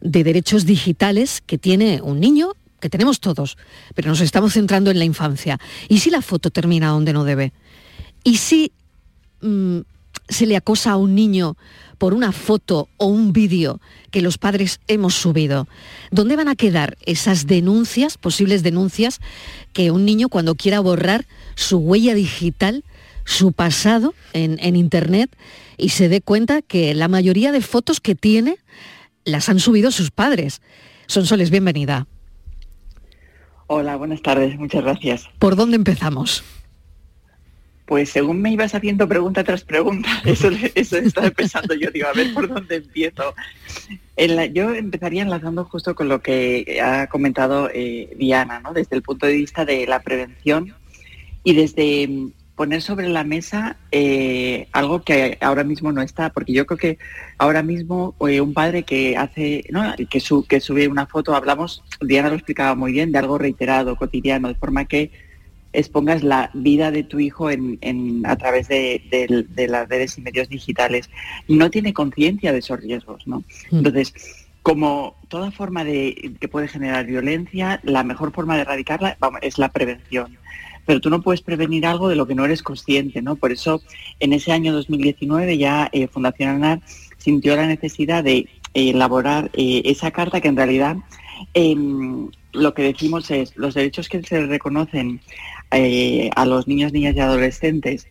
de Derechos Digitales que tiene un niño que tenemos todos, pero nos estamos centrando en la infancia. ¿Y si la foto termina donde no debe? ¿Y si mm, se le acosa a un niño por una foto o un vídeo que los padres hemos subido. ¿Dónde van a quedar esas denuncias, posibles denuncias, que un niño cuando quiera borrar su huella digital, su pasado en, Internet y se dé cuenta que la mayoría de fotos que tiene las han subido sus padres? Sonsoles, bienvenida. Hola, buenas tardes, muchas gracias. ¿Por dónde empezamos? Pues según me ibas haciendo pregunta tras pregunta, eso, eso estaba pensando yo, digo, a ver por dónde empiezo. yo empezaría enlazando justo con lo que ha comentado eh, Diana, ¿no? desde el punto de vista de la prevención y desde poner sobre la mesa eh, algo que ahora mismo no está, porque yo creo que ahora mismo eh, un padre que hace, ¿no? que, que sube una foto, hablamos, Diana lo explicaba muy bien, de algo reiterado, cotidiano, de forma que expongas la vida de tu hijo en, a través de, las redes y medios digitales. No tiene conciencia de esos riesgos, ¿no? Mm. Entonces, como toda forma de que puede generar violencia, la mejor forma de erradicarla es la prevención. Pero tú no puedes prevenir algo de lo que no eres consciente, ¿no? Por eso, en ese año 2019 ya eh, Fundación ANAR sintió la necesidad de elaborar eh, esa carta que en realidad em, lo que decimos es los derechos que se reconocen eh, a los niños, niñas y adolescentes,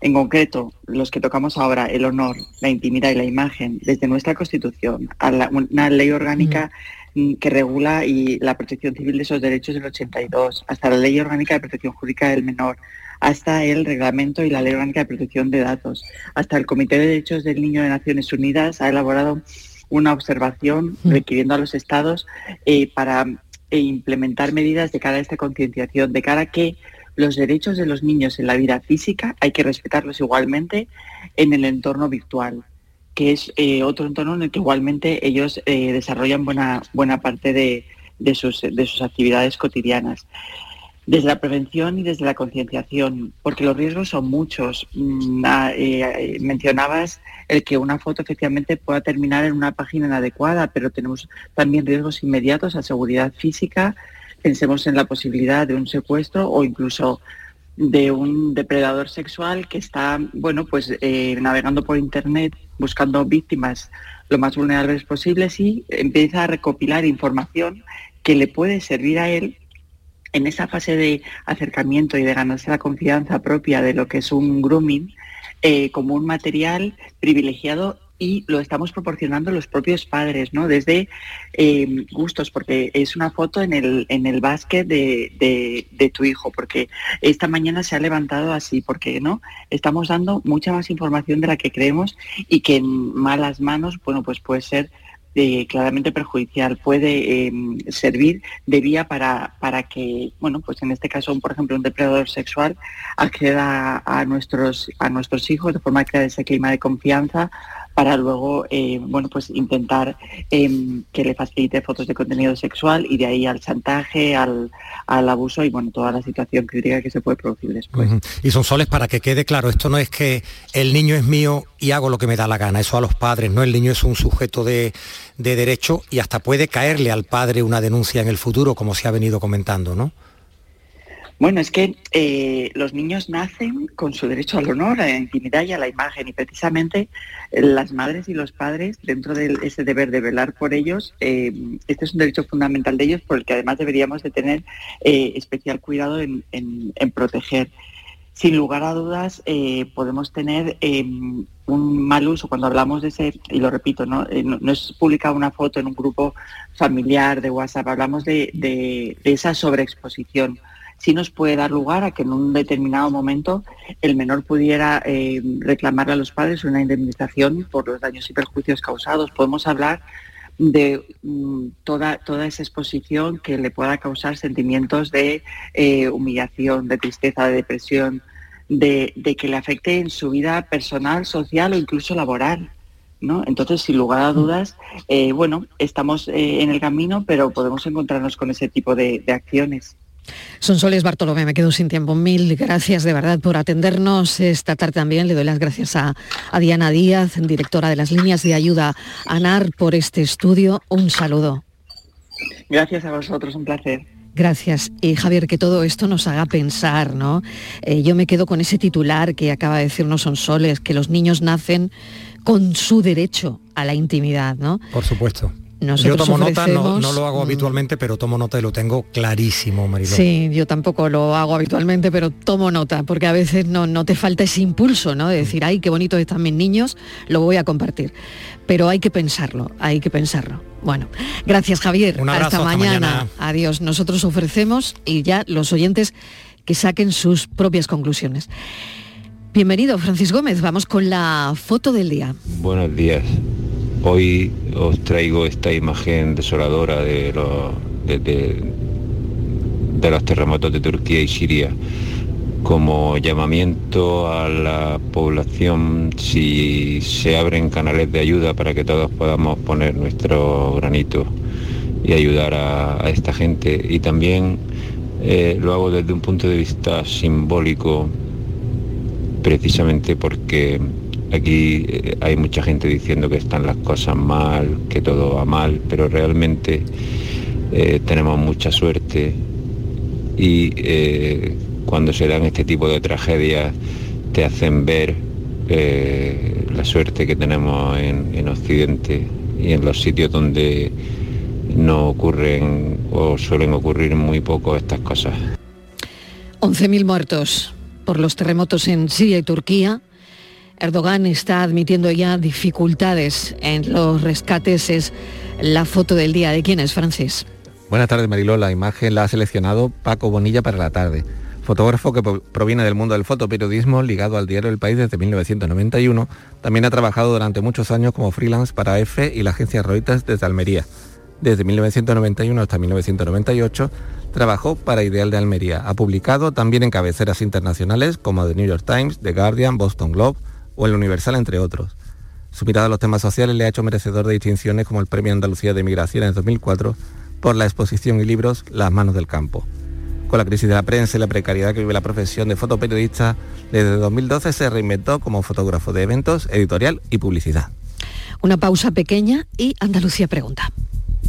en concreto los que tocamos ahora, el honor, la intimidad y la imagen, desde nuestra Constitución, a una ley orgánica mm, que regula y la protección civil de esos derechos del 82, hasta la ley orgánica de protección jurídica del menor, hasta el reglamento y la ley orgánica de protección de datos, hasta el Comité de Derechos del Niño de Naciones Unidas ha elaborado una observación requiriendo a los estados eh, para e implementar medidas de cara a esta concienciación, de cara a que los derechos de los niños en la vida física hay que respetarlos igualmente en el entorno virtual, que es eh, otro entorno en el que igualmente ellos eh, desarrollan buena, buena parte de, sus, de sus actividades cotidianas desde la prevención y desde la concienciación, porque los riesgos son muchos. Mm, ah, eh, mencionabas el que una foto efectivamente pueda terminar en una página inadecuada, pero tenemos también riesgos inmediatos a seguridad física. Pensemos en la posibilidad de un secuestro o incluso de un depredador sexual que está, bueno, pues eh, navegando por internet buscando víctimas lo más vulnerables posibles y empieza a recopilar información que le puede servir a él en esa fase de acercamiento y de ganarse la confianza propia de lo que es un grooming eh, como un material privilegiado y lo estamos proporcionando los propios padres, ¿no? Desde eh, gustos, porque es una foto en el, en el básquet de, de, tu hijo, porque esta mañana se ha levantado así, porque no estamos dando mucha más información de la que creemos y que en malas manos, bueno, pues puede ser eh, claramente perjudicial, puede em, servir de vía para, para que, bueno, pues en este caso, por ejemplo, un depredador sexual acceda a nuestros, a nuestros hijos de forma que crear ese clima de confianza para luego, eh, bueno, pues intentar em, que le facilite fotos de contenido sexual y de ahí al chantaje, al, abuso y, bueno, toda la situación crítica que se puede producir después. Y son soles para que quede claro, esto no es que el niño es mío y hago lo que me da la gana, eso a los padres, ¿no? El niño es un sujeto de, de derecho y hasta puede caerle al padre una denuncia en el futuro, como se ha venido comentando, ¿no? Bueno, es que eh, los niños nacen con su derecho al honor, a la intimidad y a la imagen y precisamente eh, las madres y los padres, dentro de ese deber de velar por ellos, eh, este es un derecho fundamental de ellos por el que además deberíamos de tener especial cuidado en, proteger. Sin lugar a dudas, podemos tener un mal uso cuando hablamos de ese, y lo repito, no, no, es publicar una foto en un grupo familiar de WhatsApp, hablamos de esa sobreexposición sí nos puede dar lugar a que en un determinado momento el menor pudiera eh, reclamarle a los padres una indemnización por los daños y perjuicios causados. Podemos hablar de mm, toda, toda esa exposición que le pueda causar sentimientos de eh, humillación, de tristeza, de depresión, de, que le afecte en su vida personal, social o incluso laboral. ¿no? Entonces, sin lugar a dudas, eh, bueno, estamos en el camino, pero podemos encontrarnos con ese tipo de acciones. Son Soles Bartolomé, me quedo sin tiempo. Mil gracias de verdad por atendernos esta tarde también. Le doy las gracias a, Diana Díaz, directora de las líneas de ayuda ANAR, por este estudio. Un saludo. Gracias a vosotros, un placer. Gracias. Y Javier, que todo esto nos haga pensar, ¿no? Eh, yo me quedo con ese titular que acaba de decirnos Sonsoles, que los niños nacen con su derecho a la intimidad, ¿no? Por supuesto yo tomo nota, no, lo hago habitualmente, pero tomo nota y lo tengo clarísimo, Mariló. Sí, yo tampoco lo hago habitualmente, pero tomo nota, porque a veces no, no te falta ese impulso, ¿no? De decir, ay, qué bonitos están mis niños, lo voy a compartir. Pero hay que pensarlo, hay que pensarlo. Bueno, gracias Javier. Un abrazo, hasta, mañana. Adiós. Nosotros ofrecemos y ya los oyentes que saquen sus propias conclusiones. Bienvenido, Francis Gómez. Vamos con la foto del día. Buenos días. Hoy os traigo esta imagen desoladora de los, de, los terremotos de Turquía y Siria como llamamiento a la población si se abren canales de ayuda para que todos podamos poner nuestro granito y ayudar a, esta gente. Y también eh, lo hago desde un punto de vista simbólico, precisamente porque Aquí eh, hay mucha gente diciendo que están las cosas mal, que todo va mal, pero realmente eh, tenemos mucha suerte y eh, cuando se dan este tipo de tragedias te hacen ver la suerte que tenemos en, en Occidente y en los sitios donde no ocurren o suelen ocurrir muy poco estas cosas. 11.000 muertos por los terremotos en Siria y Turquía Erdogan está admitiendo ya dificultades en los rescates. Es la foto del día. ¿De quién es, Francis? Buenas tardes, Mariló. La imagen la ha seleccionado Paco Bonilla para la tarde. Fotógrafo que proviene del mundo del fotoperiodismo ligado al diario El País desde 1991, también ha trabajado durante muchos años como freelance para EFE y la agencia Reuters desde Almería. Desde 1991 hasta 1998 trabajó para Ideal de Almería. Ha publicado también en cabeceras internacionales como The New York Times, The Guardian, Boston Globe, o el Universal, entre otros. Su mirada a los temas sociales le ha hecho merecedor de distinciones como el Premio Andalucía de Migración en 2004 por la exposición y libros Las manos del campo. Con la crisis de la prensa y la precariedad que vive la profesión de fotoperiodista, desde 2012 se reinventó como fotógrafo de eventos, editorial y publicidad. Una pausa pequeña y Andalucía pregunta.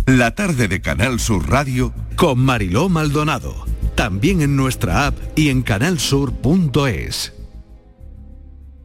La tarde de Canal Sur Radio con Mariló Maldonado también en nuestra app y en canalsur.es.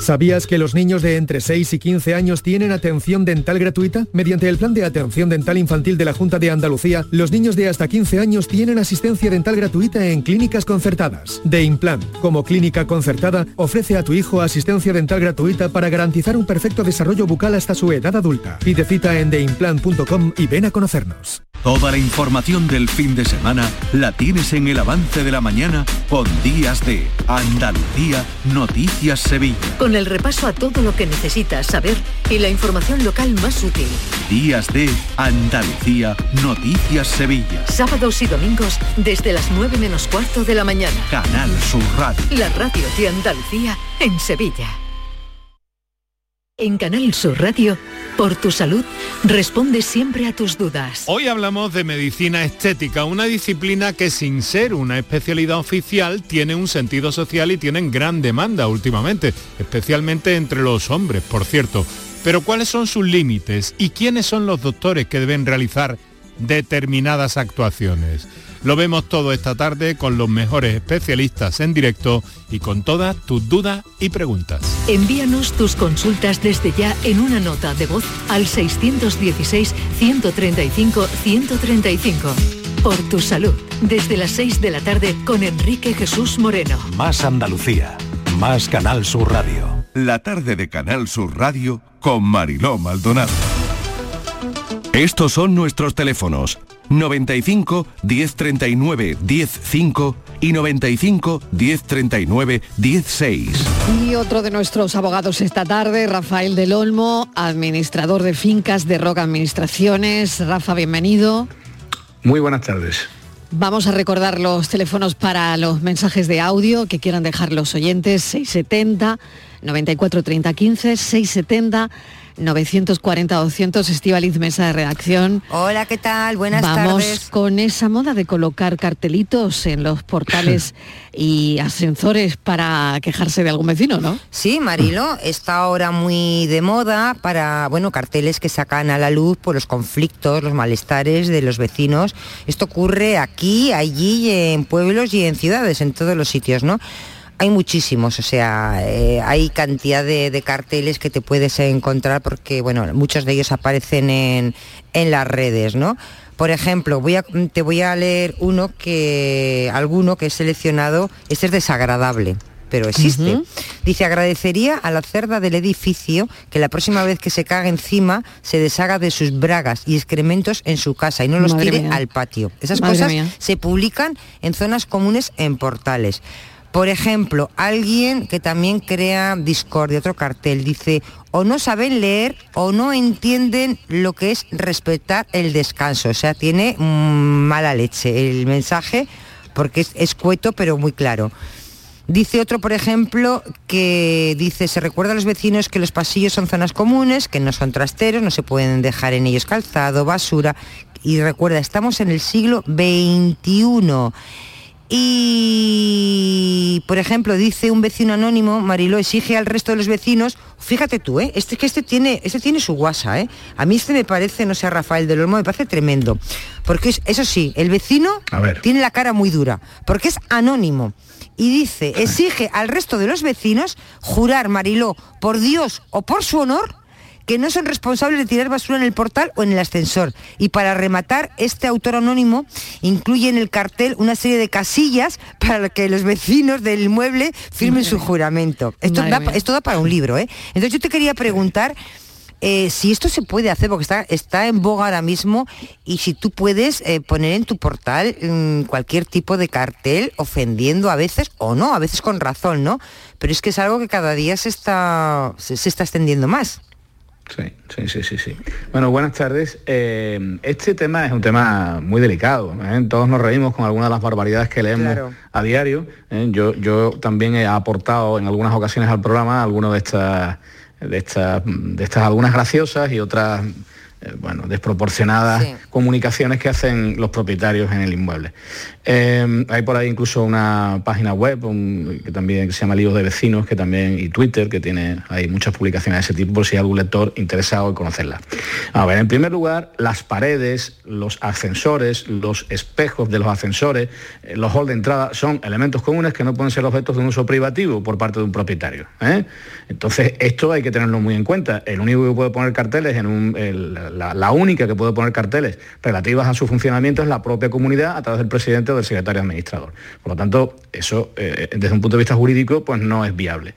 ¿Sabías que los niños de entre 6 y 15 años tienen atención dental gratuita? Mediante el Plan de Atención Dental Infantil de la Junta de Andalucía, los niños de hasta 15 años tienen asistencia dental gratuita en clínicas concertadas. De Implant, como clínica concertada, ofrece a tu hijo asistencia dental gratuita para garantizar un perfecto desarrollo bucal hasta su edad adulta. Pide cita en theimplant.com y ven a conocernos. Toda la información del fin de semana la tienes en el avance de la mañana con Días de Andalucía Noticias Sevilla. Con el repaso a todo lo que necesitas saber y la información local más útil. Días de Andalucía Noticias Sevilla. Sábados y domingos desde las 9 menos cuarto de la mañana. Canal Sur Radio. La radio de Andalucía en Sevilla. En Canal Sur Radio, por tu salud, responde siempre a tus dudas. Hoy hablamos de medicina estética, una disciplina que sin ser una especialidad oficial tiene un sentido social y tienen gran demanda últimamente, especialmente entre los hombres, por cierto. Pero ¿cuáles son sus límites y quiénes son los doctores que deben realizar determinadas actuaciones? Lo vemos todo esta tarde con los mejores especialistas en directo y con todas tus dudas y preguntas. Envíanos tus consultas desde ya en una nota de voz al 616-135-135. Por tu salud, desde las 6 de la tarde con Enrique Jesús Moreno. Más Andalucía, más Canal Sur Radio. La tarde de Canal Sur Radio con Mariló Maldonado. Estos son nuestros teléfonos 95 1039 105 y 95 1039 16. Y otro de nuestros abogados esta tarde, Rafael del Olmo, administrador de fincas de Roca Administraciones. Rafa, bienvenido. Muy buenas tardes. Vamos a recordar los teléfonos para los mensajes de audio que quieran dejar los oyentes 670 94 30 15 670 940-200, Estivaliz Mesa de Redacción. Hola, ¿qué tal? Buenas Vamos tardes. con esa moda de colocar cartelitos en los portales y ascensores para quejarse de algún vecino, ¿no? Sí, Marilo, está ahora muy de moda para, bueno, carteles que sacan a la luz por los conflictos, los malestares de los vecinos. Esto ocurre aquí, allí, en pueblos y en ciudades, en todos los sitios, ¿no? Hay muchísimos, o sea, eh, hay cantidad de, de, carteles que te puedes encontrar porque, bueno, muchos de ellos aparecen en, en las redes, ¿no? Por ejemplo, voy a, te voy a leer uno que, alguno que he seleccionado, este es desagradable pero existe. Uh -huh. Dice, agradecería a la cerda del edificio que la próxima vez que se caga encima se deshaga de sus bragas y excrementos en su casa y no los Madre tire mía. al patio. Esas Madre cosas mía. se publican en zonas comunes en portales. Por ejemplo, alguien que también crea discordia, otro cartel, dice, o no saben leer o no entienden lo que es respetar el descanso. O sea, tiene mmm, mala leche el mensaje porque es escueto pero muy claro. Dice otro, por ejemplo, que dice, se recuerda a los vecinos que los pasillos son zonas comunes, que no son trasteros, no se pueden dejar en ellos calzado, basura. Y recuerda, estamos en el siglo XXI. Y, por ejemplo, dice un vecino anónimo, Mariló, exige al resto de los vecinos, fíjate tú, ¿eh? este que este tiene, este tiene su guasa, ¿eh? A mí este me parece, no sé, Rafael del Olmo, me parece tremendo. Porque es, eso sí, el vecino tiene la cara muy dura, porque es anónimo. Y dice, exige al resto de los vecinos jurar, Mariló, por Dios o por su honor, que no son responsables de tirar basura en el portal o en el ascensor. Y para rematar, este autor anónimo incluye en el cartel una serie de casillas para que los vecinos del inmueble firmen Madre su juramento. Esto da, esto da, para un libro, ¿eh? Entonces yo te quería preguntar... Eh, si esto se puede hacer, porque está, está en boga ahora mismo, y si tú puedes eh, poner en tu portal mmm, cualquier tipo de cartel ofendiendo a veces, o no, a veces con razón, ¿no? Pero es que es algo que cada día se está, se, se está extendiendo más. Sí, sí, sí, sí, sí. Bueno, buenas tardes. Eh, este tema es un tema muy delicado. ¿eh? Todos nos reímos con algunas de las barbaridades que leemos a diario. ¿eh? Yo, yo también he aportado en algunas ocasiones al programa algunas de estas, de estas, de estas algunas graciosas y otras bueno, desproporcionadas comunicaciones que hacen los propietarios en el inmueble. Eh, hay por ahí incluso una página web que también se llama Líos de Vecinos, que también, y Twitter, que tiene hay muchas publicaciones de ese tipo, por si hay algún lector interesado en conocerla. A ver, en primer lugar, las paredes, los ascensores, los espejos de los ascensores, eh, los halls de entrada, son elementos comunes que no pueden ser objetos de un uso privativo por parte de un propietario. Entonces, esto hay que tenerlo muy en cuenta. El único que puede poner carteles un, la, única que puede poner carteles relativas a su funcionamiento es la propia comunidad a través del presidente o del secretario administrador. Por lo tanto, eso eh, desde un punto de vista jurídico pues no es viable.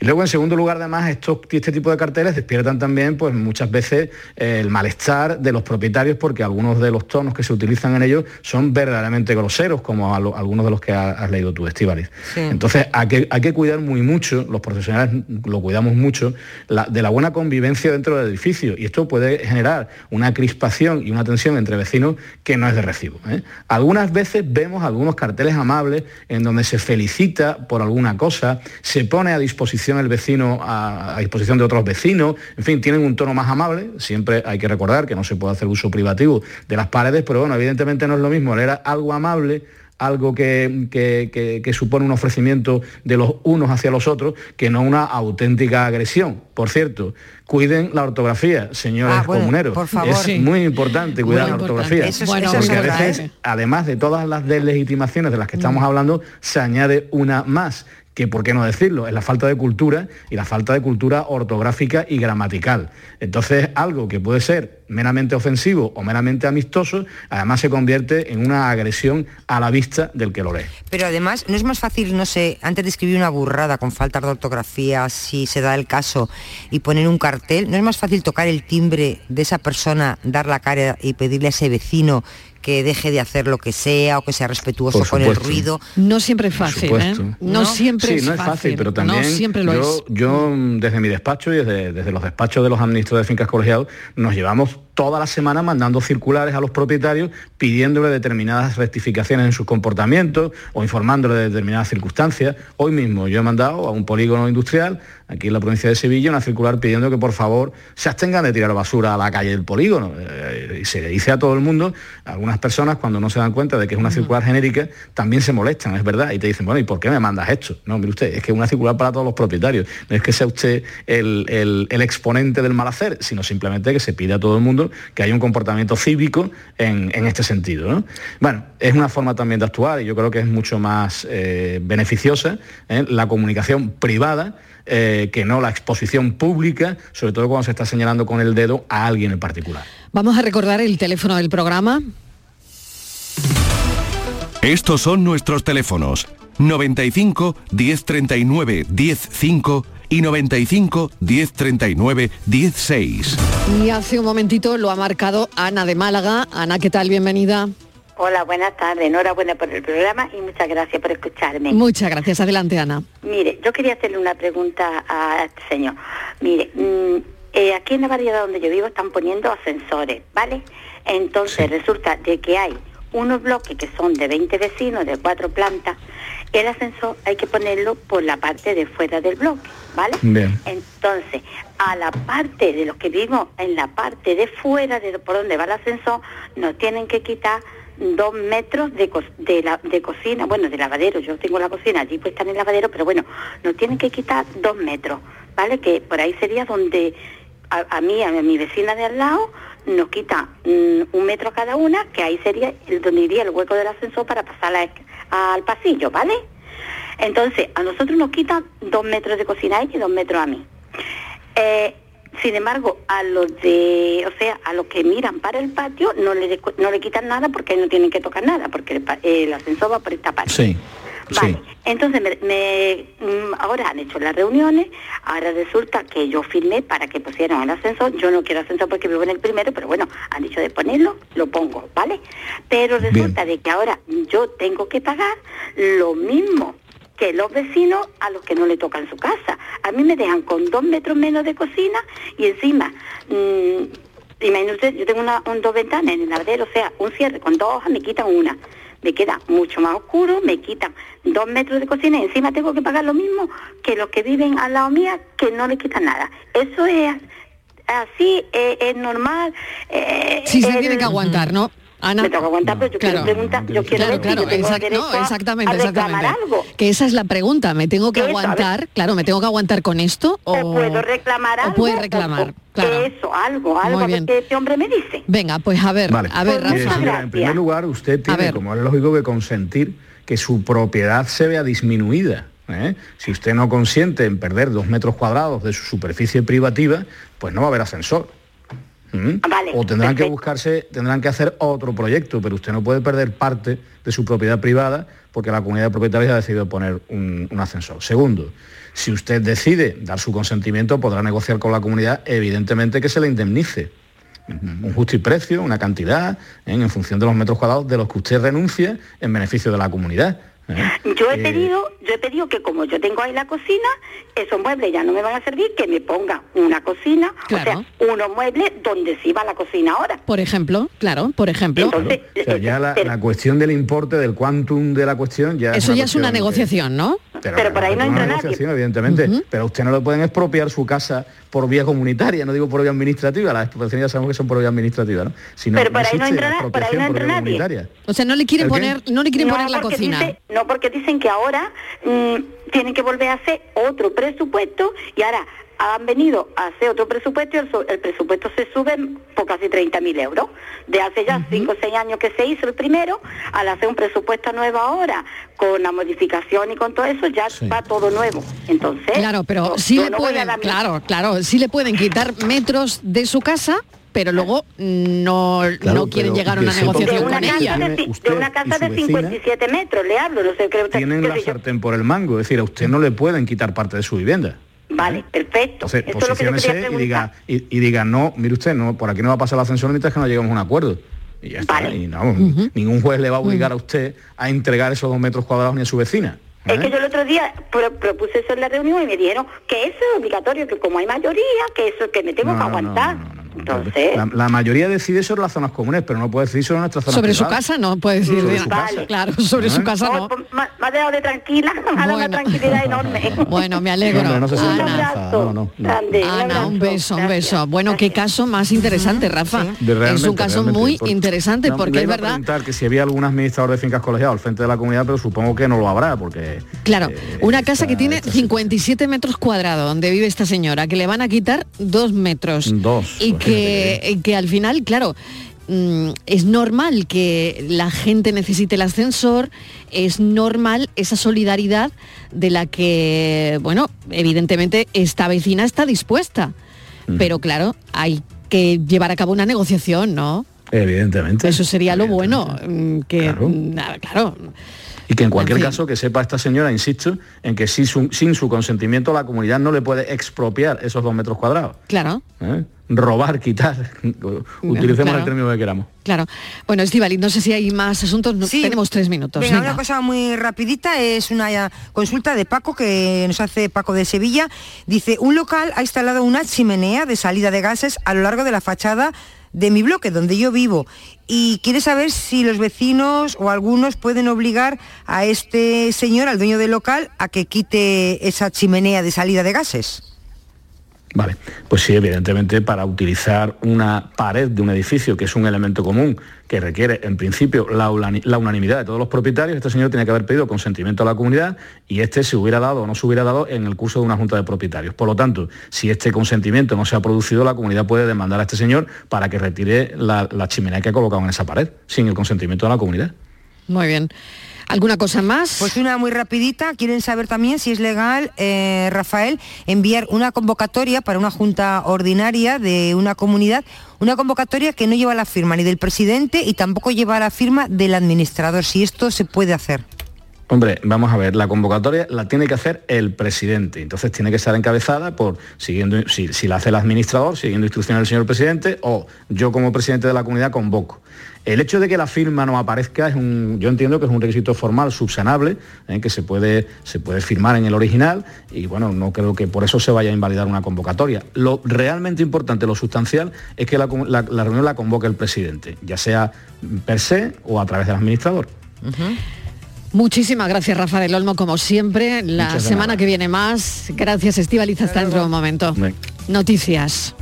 Y luego, en segundo lugar, además, estos, este tipo de carteles despiertan también pues muchas veces eh, el malestar de los propietarios porque algunos de los tonos que se utilizan en ellos son verdaderamente groseros, como algunos de los que has, leído tú, Estivalis. Entonces, hay que, hay que cuidar muy mucho, los profesionales lo cuidamos mucho, de la buena convivencia dentro del edificio. Y esto puede generar una crispación y una tensión entre vecinos que no es de recibo. ¿eh? Algunas veces vemos algunos carteles amables en donde se felicita por alguna cosa, se pone a disposición el vecino, a, disposición de otros vecinos, en fin, tienen un tono más amable, siempre hay que recordar que no se puede hacer uso privativo de las paredes, pero bueno, evidentemente no es lo mismo. Leer algo amable algo que, que, supone un ofrecimiento de los unos hacia los otros, que no una auténtica agresión. Por cierto, cuiden la ortografía, señores ah, comuneros. Es muy importante cuidar la ortografía. porque a veces, además de todas las deslegitimaciones de las que estamos mm. hablando, se añade una más que, ¿por qué no decirlo?, es la falta de cultura y la falta de cultura ortográfica y gramatical. Entonces, algo que puede ser meramente ofensivo o meramente amistoso, además se convierte en una agresión a la vista del que lo lee. Pero además, ¿no es más fácil, no sé, antes de escribir una burrada con falta de ortografía, si se da el caso, y poner un cartel, ¿no es más fácil tocar el timbre de esa persona, dar la cara y pedirle a ese vecino que deje de hacer lo que sea o que sea respetuoso con el ruido. No siempre es fácil, ¿eh? No, siempre sí, es no es fácil, pero también siempre lo yo, yo desde mi despacho y desde, desde los despachos de los administradores de fincas colegiados nos llevamos toda la semana mandando circulares a los propietarios pidiéndole determinadas rectificaciones en sus comportamientos o informándole de determinadas circunstancias. Hoy mismo yo he mandado a un polígono industrial aquí en la provincia de Sevilla una circular pidiendo que por favor se abstengan de tirar basura a la calle del polígono. Eh, y se le dice a todo el mundo, algunas personas cuando no se dan cuenta de que es una circular genérica también se molestan, es verdad, y te dicen, bueno, ¿y por qué me mandas esto? No, mire usted, es que es una circular para todos los propietarios, no es que sea usted el, el exponente del mal hacer, sino simplemente que se pide a todo el mundo que haya un comportamiento cívico en, este sentido. Bueno, es una forma también de actuar y yo creo que es mucho más eh, beneficiosa ¿eh? la comunicación privada eh, que no la exposición pública, sobre todo cuando se está señalando con el dedo a alguien en particular. Vamos a recordar el teléfono del programa. Estos son nuestros teléfonos 95 1039 105 y 95 1039 16. Y hace un momentito lo ha marcado Ana de Málaga. Ana, ¿qué tal? Bienvenida. Hola, buenas tardes. Enhorabuena por el programa y muchas gracias por escucharme. Muchas gracias. Adelante, Ana. Mire, yo quería hacerle una pregunta a este señor. Mire, mm, eh, aquí en la variedad donde yo vivo están poniendo ascensores, ¿vale? Entonces resulta de que hay unos bloques que son de 20 vecinos, de cuatro plantas, el ascensor hay que ponerlo por la parte de fuera del bloque, ¿vale? Entonces, a la parte de los que vivimos en la parte de fuera de por donde va el ascensor, nos tienen que quitar dos metros de, de, la, de cocina, bueno, de lavadero, yo tengo la cocina allí puesta en el lavadero, pero bueno, nos tienen que quitar dos metros, ¿vale? Que por ahí sería donde a, mí, a mi vecina de al lado, nos quita mm, un metro cada una, que ahí sería donde iría el hueco del ascensor para pasar al pasillo, ¿vale? Entonces, a nosotros nos quitan dos metros de cocina y dos metros a mí. Eh, sin embargo, a los de, o sea, a los que miran para el patio no le, no le quitan nada porque no tienen que tocar nada, porque el, ascensor va por esta parte. Vale, entonces me, mm, ahora han hecho las reuniones, ahora resulta que yo firmé para que pusieran el ascensor, yo no quiero ascensor porque vivo en el primero, pero bueno, han dicho de ponerlo, lo pongo, ¿vale? Pero resulta de que ahora yo tengo que pagar lo mismo que los vecinos a los que no le tocan su casa. A mí me dejan con dos metros menos de cocina y encima, mm, imagínate, yo tengo una, un, dos ventanas en el lavadero, o sea, un cierre con dos hojas me quitan una. Me queda mucho más oscuro, me quitan dos metros de cocina y encima tengo que pagar lo mismo que los que viven al lado mía que no le quitan nada. Eso es así, eh, es normal. eh, Sí, se tiene que aguantar, ¿no? Ana. Me tengo que aguantar, pero yo quiero preguntar, yo quiero Claro, claro, yo tengo exact- no, exactamente, a reclamar exactamente. algo. Que esa es la pregunta, ¿me tengo que Eso, aguantar? Claro, ¿me tengo que aguantar con esto? O, puedo reclamar o algo. puede reclamar, o- claro. Eso, algo, algo, qué este hombre me dice. Venga, pues a ver, Vale. a ver, Rafa. señora, en primer lugar, usted tiene, ver. como es lógico, que consentir que su propiedad se vea disminuida. ¿eh? Si usted no consiente en perder dos metros cuadrados de su superficie privativa, pues no va a haber ascensor. ¿Mm? o tendrán que buscarse, tendrán que hacer otro proyecto, pero usted no puede perder parte de su propiedad privada porque la comunidad de propietarios ha decidido poner un, un ascensor. Segundo, si usted decide dar su consentimiento, podrá negociar con la comunidad, evidentemente que se le indemnice un justo y precio, una cantidad, ¿eh? en función de los metros cuadrados de los que usted renuncie en beneficio de la comunidad. ¿Eh? Yo he Eh, pedido, yo he pedido que como yo tengo ahí la cocina, esos muebles ya no me van a servir, que me ponga una cocina, o sea, unos muebles donde sí va la cocina ahora. Por ejemplo, claro, por ejemplo. O sea, ya la, la cuestión del importe, del quantum de la cuestión, ya Eso ya es una que- negociación, ¿no? Pero, por ahí no entra negociación, evidentemente. Pero a usted no le pueden expropiar su casa por vía comunitaria, no digo por vía administrativa. Las expropiaciones ya sabemos que son por vía administrativa, ¿no? Si no, Pero por no ahí no entra na- por ahí no entra nadie. comunitaria. O sea, no le quieren poner, no le quieren poner la porque cocina. dice- no, porque dicen que ahora mm, tienen que volver a hacer otro presupuesto y ahora han venido a hacer otro presupuesto y el, el presupuesto se sube por casi 30.000 euros. De hace ya 5 o 6 años que se hizo el primero, al hacer un presupuesto nuevo ahora, con la modificación y con todo eso, ya va todo nuevo. Entonces, Claro, pero no- sí le no pueden, claro, claro, sí le pueden quitar metros de su casa, pero luego no, no quieren llegar a una negociación de una con casa ella. de, de una casa de vecina 57 metros, le hablo, no sé, creo que Tienen la sartén por el mango, es decir, a usted no le pueden quitar parte de su vivienda. Vale, perfecto. Entonces, Esto es lo que yo quería posiciónese y diga, y, y diga, no, mire usted, no, por aquí no va a pasar el ascensor mientras que no lleguemos a un acuerdo. Y ya está. Y no, ningún juez le va a obligar a usted a entregar esos dos metros cuadrados ni a su vecina. Es que ¿eh? yo el otro día pro- propuse eso en la reunión y me dijeron que eso es obligatorio, que como hay mayoría, que eso que me tengo No, que no, no, aguantar. Entonces, La, la mayoría decide sobre las zonas comunes, pero no puede decidir sobre nuestras zonas Sobre su casa no puede decir. Sobre su casa. Claro, sobre su ¿Eh? casa no. pues, me, ha dejado de tranquila, me ha dado una tranquilidad enorme. Bueno, me alegro. No, no Ana, no, no, no. Un Ana, abrazo. un beso, un beso. Bueno, qué caso más interesante, Rafa. De es un caso muy interesante No, porque es verdad. preguntar que si había algún administrador de fincas colegiadas al frente de la comunidad, pero supongo que no lo habrá, porque Claro, una casa que tiene 57 metros cuadrados donde vive esta señora, que le van a quitar dos metros. Dos. Y que, y que al final, claro, mm, es normal que la gente necesite el ascensor, es normal esa solidaridad de la que, bueno, evidentemente esta vecina está dispuesta. Pero claro, hay que llevar a cabo una negociación, ¿no? evidentemente. Eso sería lo bueno, mm, que nada, claro. Y que en cualquier En fin. caso que sepa esta señora, insisto, en que sin su, sin su consentimiento la comunidad no le puede expropiar esos dos metros cuadrados. Claro. ¿eh? Robar, quitar, utilicemos Claro. el término que queramos. Claro. Bueno, Estivali, no sé si hay más asuntos. No, tenemos tres minutos. Venga, venga. una cosa muy rapidita es una consulta de Paco que nos hace Paco de Sevilla. Dice, un local ha instalado una chimenea de salida de gases a lo largo de la fachada de mi bloque, donde yo vivo, y quiere saber si los vecinos o algunos pueden obligar a este señor, al dueño del local, a que quite esa chimenea de salida de gases. Vale, pues sí, evidentemente para utilizar una pared de un edificio, que es un elemento común, que requiere en principio la, unanimidad de todos los propietarios, este señor tiene que haber pedido consentimiento a la comunidad y este se hubiera dado o no se hubiera dado en el curso de una junta de propietarios. Por lo tanto, si este consentimiento no se ha producido, la comunidad puede demandar a este señor para que retire la chimenea que ha colocado en esa pared, sin el consentimiento de la comunidad. Muy bien. ¿Alguna cosa más? Pues una muy rapidita. Quieren saber también si es legal, eh, Rafael, enviar una convocatoria para una junta ordinaria de una comunidad, una convocatoria que no lleva la firma ni del presidente y tampoco lleva la firma del administrador, si esto se puede hacer. Hombre, vamos a ver, la convocatoria la tiene que hacer el presidente, entonces tiene que estar encabezada por, siguiendo, si, si la hace el administrador, siguiendo instrucciones del señor presidente, o yo como presidente de la comunidad convoco. El hecho de que la firma no aparezca es un, yo entiendo que es un requisito formal subsanable, ¿eh? que se puede, se puede firmar en el original y bueno, no creo que por eso se vaya a invalidar una convocatoria. Lo realmente importante, lo sustancial, es que la, la- la reunión la convoque el presidente, ya sea per se o a través del administrador. Muchísimas gracias, Rafa del Olmo, como siempre. La Muchas semana que viene más. Gracias, Estivaliz. Hasta dentro de un momento. Noticias.